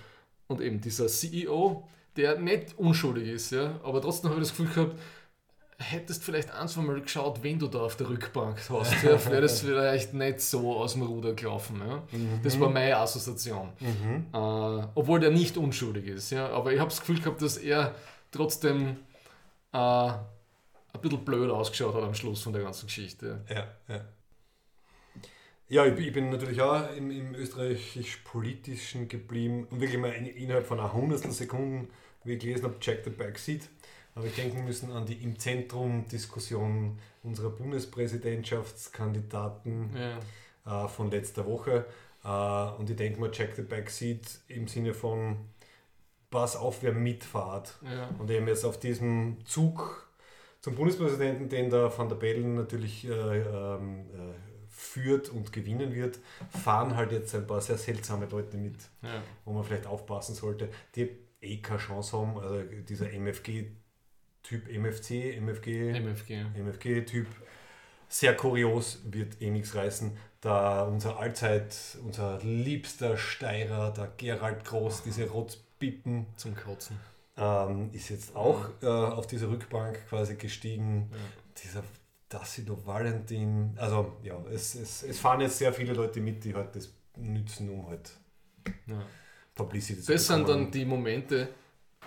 Und eben dieser CEO, der nicht unschuldig ist, ja, aber trotzdem habe ich das Gefühl gehabt, hättest vielleicht ein, zwei Mal geschaut, wenn du da auf der Rückbank hast, ja, wäre das vielleicht nicht so aus dem Ruder gelaufen. Ja. Das war meine Assoziation. Äh, obwohl der nicht unschuldig ist. Ja. Aber ich habe das Gefühl gehabt, dass er trotzdem äh, ein bisschen blöd ausgeschaut hat am Schluss von der ganzen Geschichte. Ja, ja. Ja, ich, ich bin natürlich auch im, im österreichisch-politischen geblieben und wirklich mal in, innerhalb von einer hundertstel Sekunden, wie ich gelesen habe, Check the Backseat, habe ich denken müssen an die im Zentrum Diskussion unserer Bundespräsidentschaftskandidaten Ja. äh, von letzter Woche. Äh, und ich denke mal, Check the Backseat im Sinne von Pass auf, wer mitfahrt. Ja. Und eben jetzt auf diesem Zug zum Bundespräsidenten, den der Van der Bellen natürlich äh, ähm, äh, führt und gewinnen wird, fahren halt jetzt ein paar sehr seltsame Leute mit, Ja. wo man vielleicht aufpassen sollte, die eh keine Chance haben. Also dieser MFG-Typ, MFC, MFG, MFG. MFG-Typ, sehr kurios, wird eh nichts reißen. Da unser Allzeit, unser liebster Steirer, der Gerald Groß, diese Rotzpippen, Zum Kotzen. ähm, ist jetzt auch äh, auf diese Rückbank quasi gestiegen. Dieser Dacido Valentin, also ja, es, es, es fahren jetzt sehr viele Leute mit, die halt das nützen, um halt Ja. Publicity zu Das sind bekommen. dann die Momente,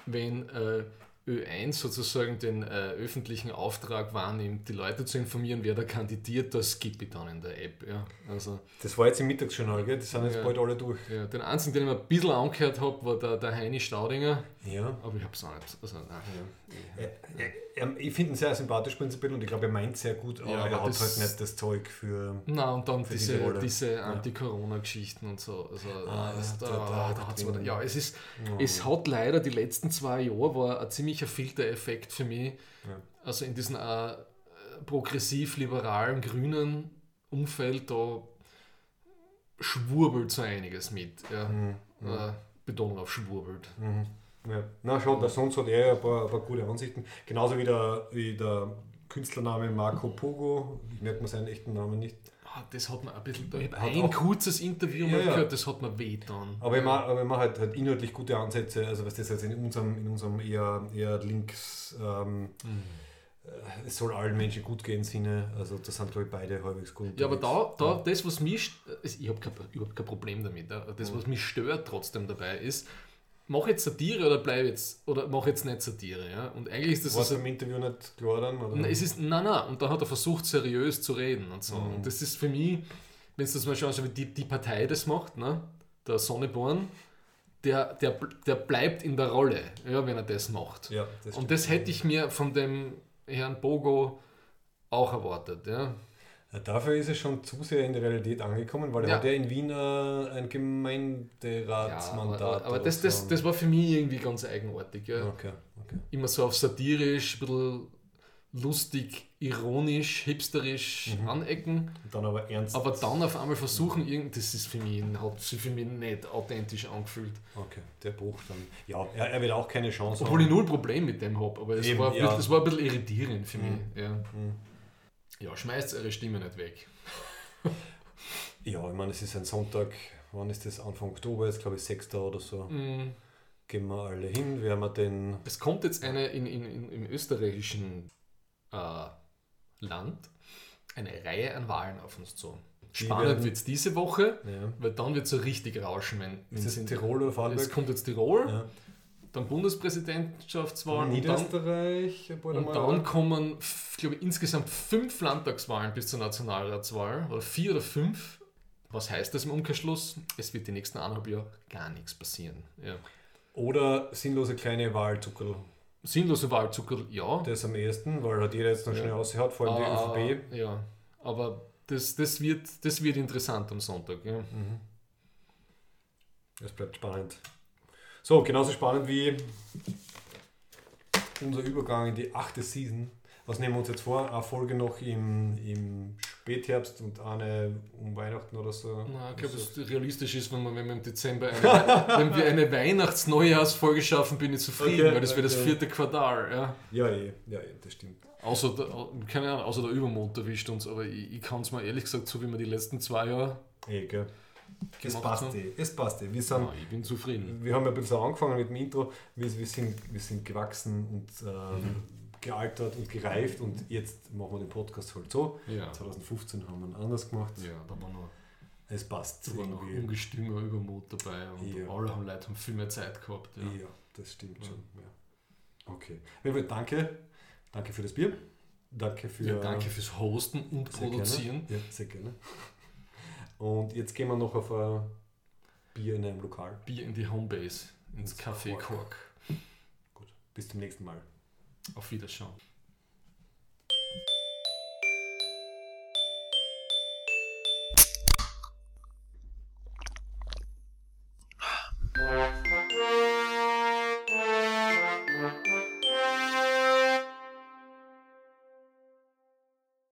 wenn äh, Ö1 sozusagen den äh, öffentlichen Auftrag wahrnimmt, die Leute zu informieren, wer da kandidiert, das skippe ich dann in der App. Ja. Also, Das war jetzt im Mittagsjournal, gell? Die sind jetzt Ja. bald alle durch. ja, den einzigen, den ich mir ein bisschen angehört habe, war der, der Heini Staudinger, Ja. aber ich habe es auch nicht. Also, nein. Er, er, er, ich finde ihn sehr sympathisch prinzipiell und ich glaube, er meint sehr gut, aber Ja, er hat halt nicht das Zeug für. Na und dann diese, diese diese Anti-Corona-Geschichten und so. Also, Ah, ja, da, da- da, da hat's drin. mir- ja, es ist, Oh. es hat leider die letzten zwei Jahre war ein ziemlicher Filtereffekt für mich. Ja. Also in diesem äh, progressiv-liberalen, grünen Umfeld, da schwurbelt so einiges mit. Ja. Mhm. Äh, Betonung auf schwurbelt. Mhm. Ja. Na schon, der sonst hat er ja ein paar, ein paar gute Ansichten. Genauso wie der, wie der Künstlername Marco Pogo. Ich merke mir seinen echten Namen nicht. Ah, das hat mir ein bisschen, ich ein kurzes Interview Ja, mal ja. gehört, das hat mir wehgetan. Aber ich mache aber ich mach halt, halt inhaltlich gute Ansätze, also was das jetzt in unserem, in unserem eher, eher links, ähm, Mhm. äh, es soll allen Menschen gut gehen Sinne, also das sind glaube ich beide halbwegs gut. Ja, aber da, da das, was mich, ich habe überhaupt kein Problem damit, ja. das, was mich stört trotzdem dabei ist, mach jetzt Satire oder bleib jetzt, oder mach jetzt nicht Satire, ja. Und eigentlich ist das War es also, im Interview nicht klar dann? Oder? Nein, es ist, nein, nein, und da hat er versucht, seriös zu reden und so. Mhm. Und das ist für mich, wenn du das mal schaust, wie die, die Partei das macht, ne? der Sonneborn, der, der, der bleibt in der Rolle, ja, wenn er das macht. ja, das und das hätte ich mir von dem Herrn Bogo auch erwartet. Ja. Ja, dafür ist es schon zu sehr in der Realität angekommen, weil er Ja. hat ja in Wien äh, ein Ja, Gemeinderatsmandat. aber, aber oder das, das, das war für mich irgendwie ganz eigenartig. Ja. Okay, okay. Immer so auf satirisch, ein bisschen lustig, ironisch, hipsterisch Mhm. anecken. Dann aber ernst. Aber dann auf einmal versuchen, irgend, das ist für mich, hat sich für mich nicht authentisch angefühlt. Okay, der Bruch dann. Ja, er, er wird auch keine Chance Obwohl ich haben. null Problem mit dem habe, aber es Eben, war, ein ja. bisschen- das war ein bisschen irritierend für Mhm. mich. Ja. Mhm. Ja, schmeißt eure Stimme nicht weg. Ja, ich meine, es ist ein Sonntag. Wann ist das? Anfang Oktober, jetzt glaube ich 6. oder so. Mhm. gehen wir alle hin, werden wir den. Es kommt jetzt eine in, in, in, im österreichischen äh, Land eine Reihe an Wahlen auf uns zu. Spannend wird es diese Woche, Ja. weil dann wird es so richtig rauschen. Wenn Ist das wenn- Tirol oder Vorarlberg? Es kommt jetzt Tirol, Ja. Dann Bundespräsidentschaftswahlen und dann, Niederösterreich, und dann kommen, glaube ich, insgesamt fünf Landtagswahlen bis zur Nationalratswahl oder vier oder fünf. Was heißt das im Umkehrschluss? Es wird die nächsten eineinhalb Jahre gar nichts passieren. Ja. Oder sinnlose kleine Wahlzuckerl. Sinnlose Wahlzucker, ja. Das am ehesten, weil hat jeder jetzt noch Ja. schnell rausgehaut, vor allem die Ah, ÖVP. Ja, aber das, das, wird, das wird interessant am Sonntag. Ja. Es bleibt spannend. So, genauso spannend wie unser Übergang in die achte Season. Was nehmen wir uns jetzt vor? Eine Folge noch im, im Spätherbst und eine um Weihnachten oder so. Na, ich glaube, Also- es realistisch ist, wenn wir, wenn wir im Dezember eine, wenn wir eine Weihnachts-Neujahrsfolge schaffen, bin ich zufrieden, Okay, weil das wäre das okay. vierte Quartal. Ja. Ja, eh, ja, eh, das stimmt. Außer, der, keine Ahnung, außer der Übermond erwischt uns, aber ich, ich kann es mir ehrlich gesagt, so wie wir die letzten zwei Jahre Eh, gell. Es passt haben, eh. Es passt eh. Wir, sind, ja, ich bin zufrieden. wir haben ja ein bisschen angefangen mit dem Intro. Wir, wir, sind, wir sind gewachsen und ähm, gealtert und gereift und jetzt machen wir den Podcast halt so. Ja, 2015 haben wir ihn anders gemacht. ja da war noch, Es passt da war noch ungestümer Übermut dabei und Ja. alle haben Leute haben viel mehr Zeit gehabt. Ja. Ja, das stimmt schon. Ja. Okay. Wilfried, danke. Danke für das Bier. Danke für. Ja, danke fürs Hosten und sehr Produzieren. Gerne. Ja, sehr gerne. Und jetzt gehen wir noch auf ein Bier in einem Lokal. Bier in die Homebase, ins Café Kork. Kork. Gut, bis zum nächsten Mal. Auf Wiedersehen. Yeah.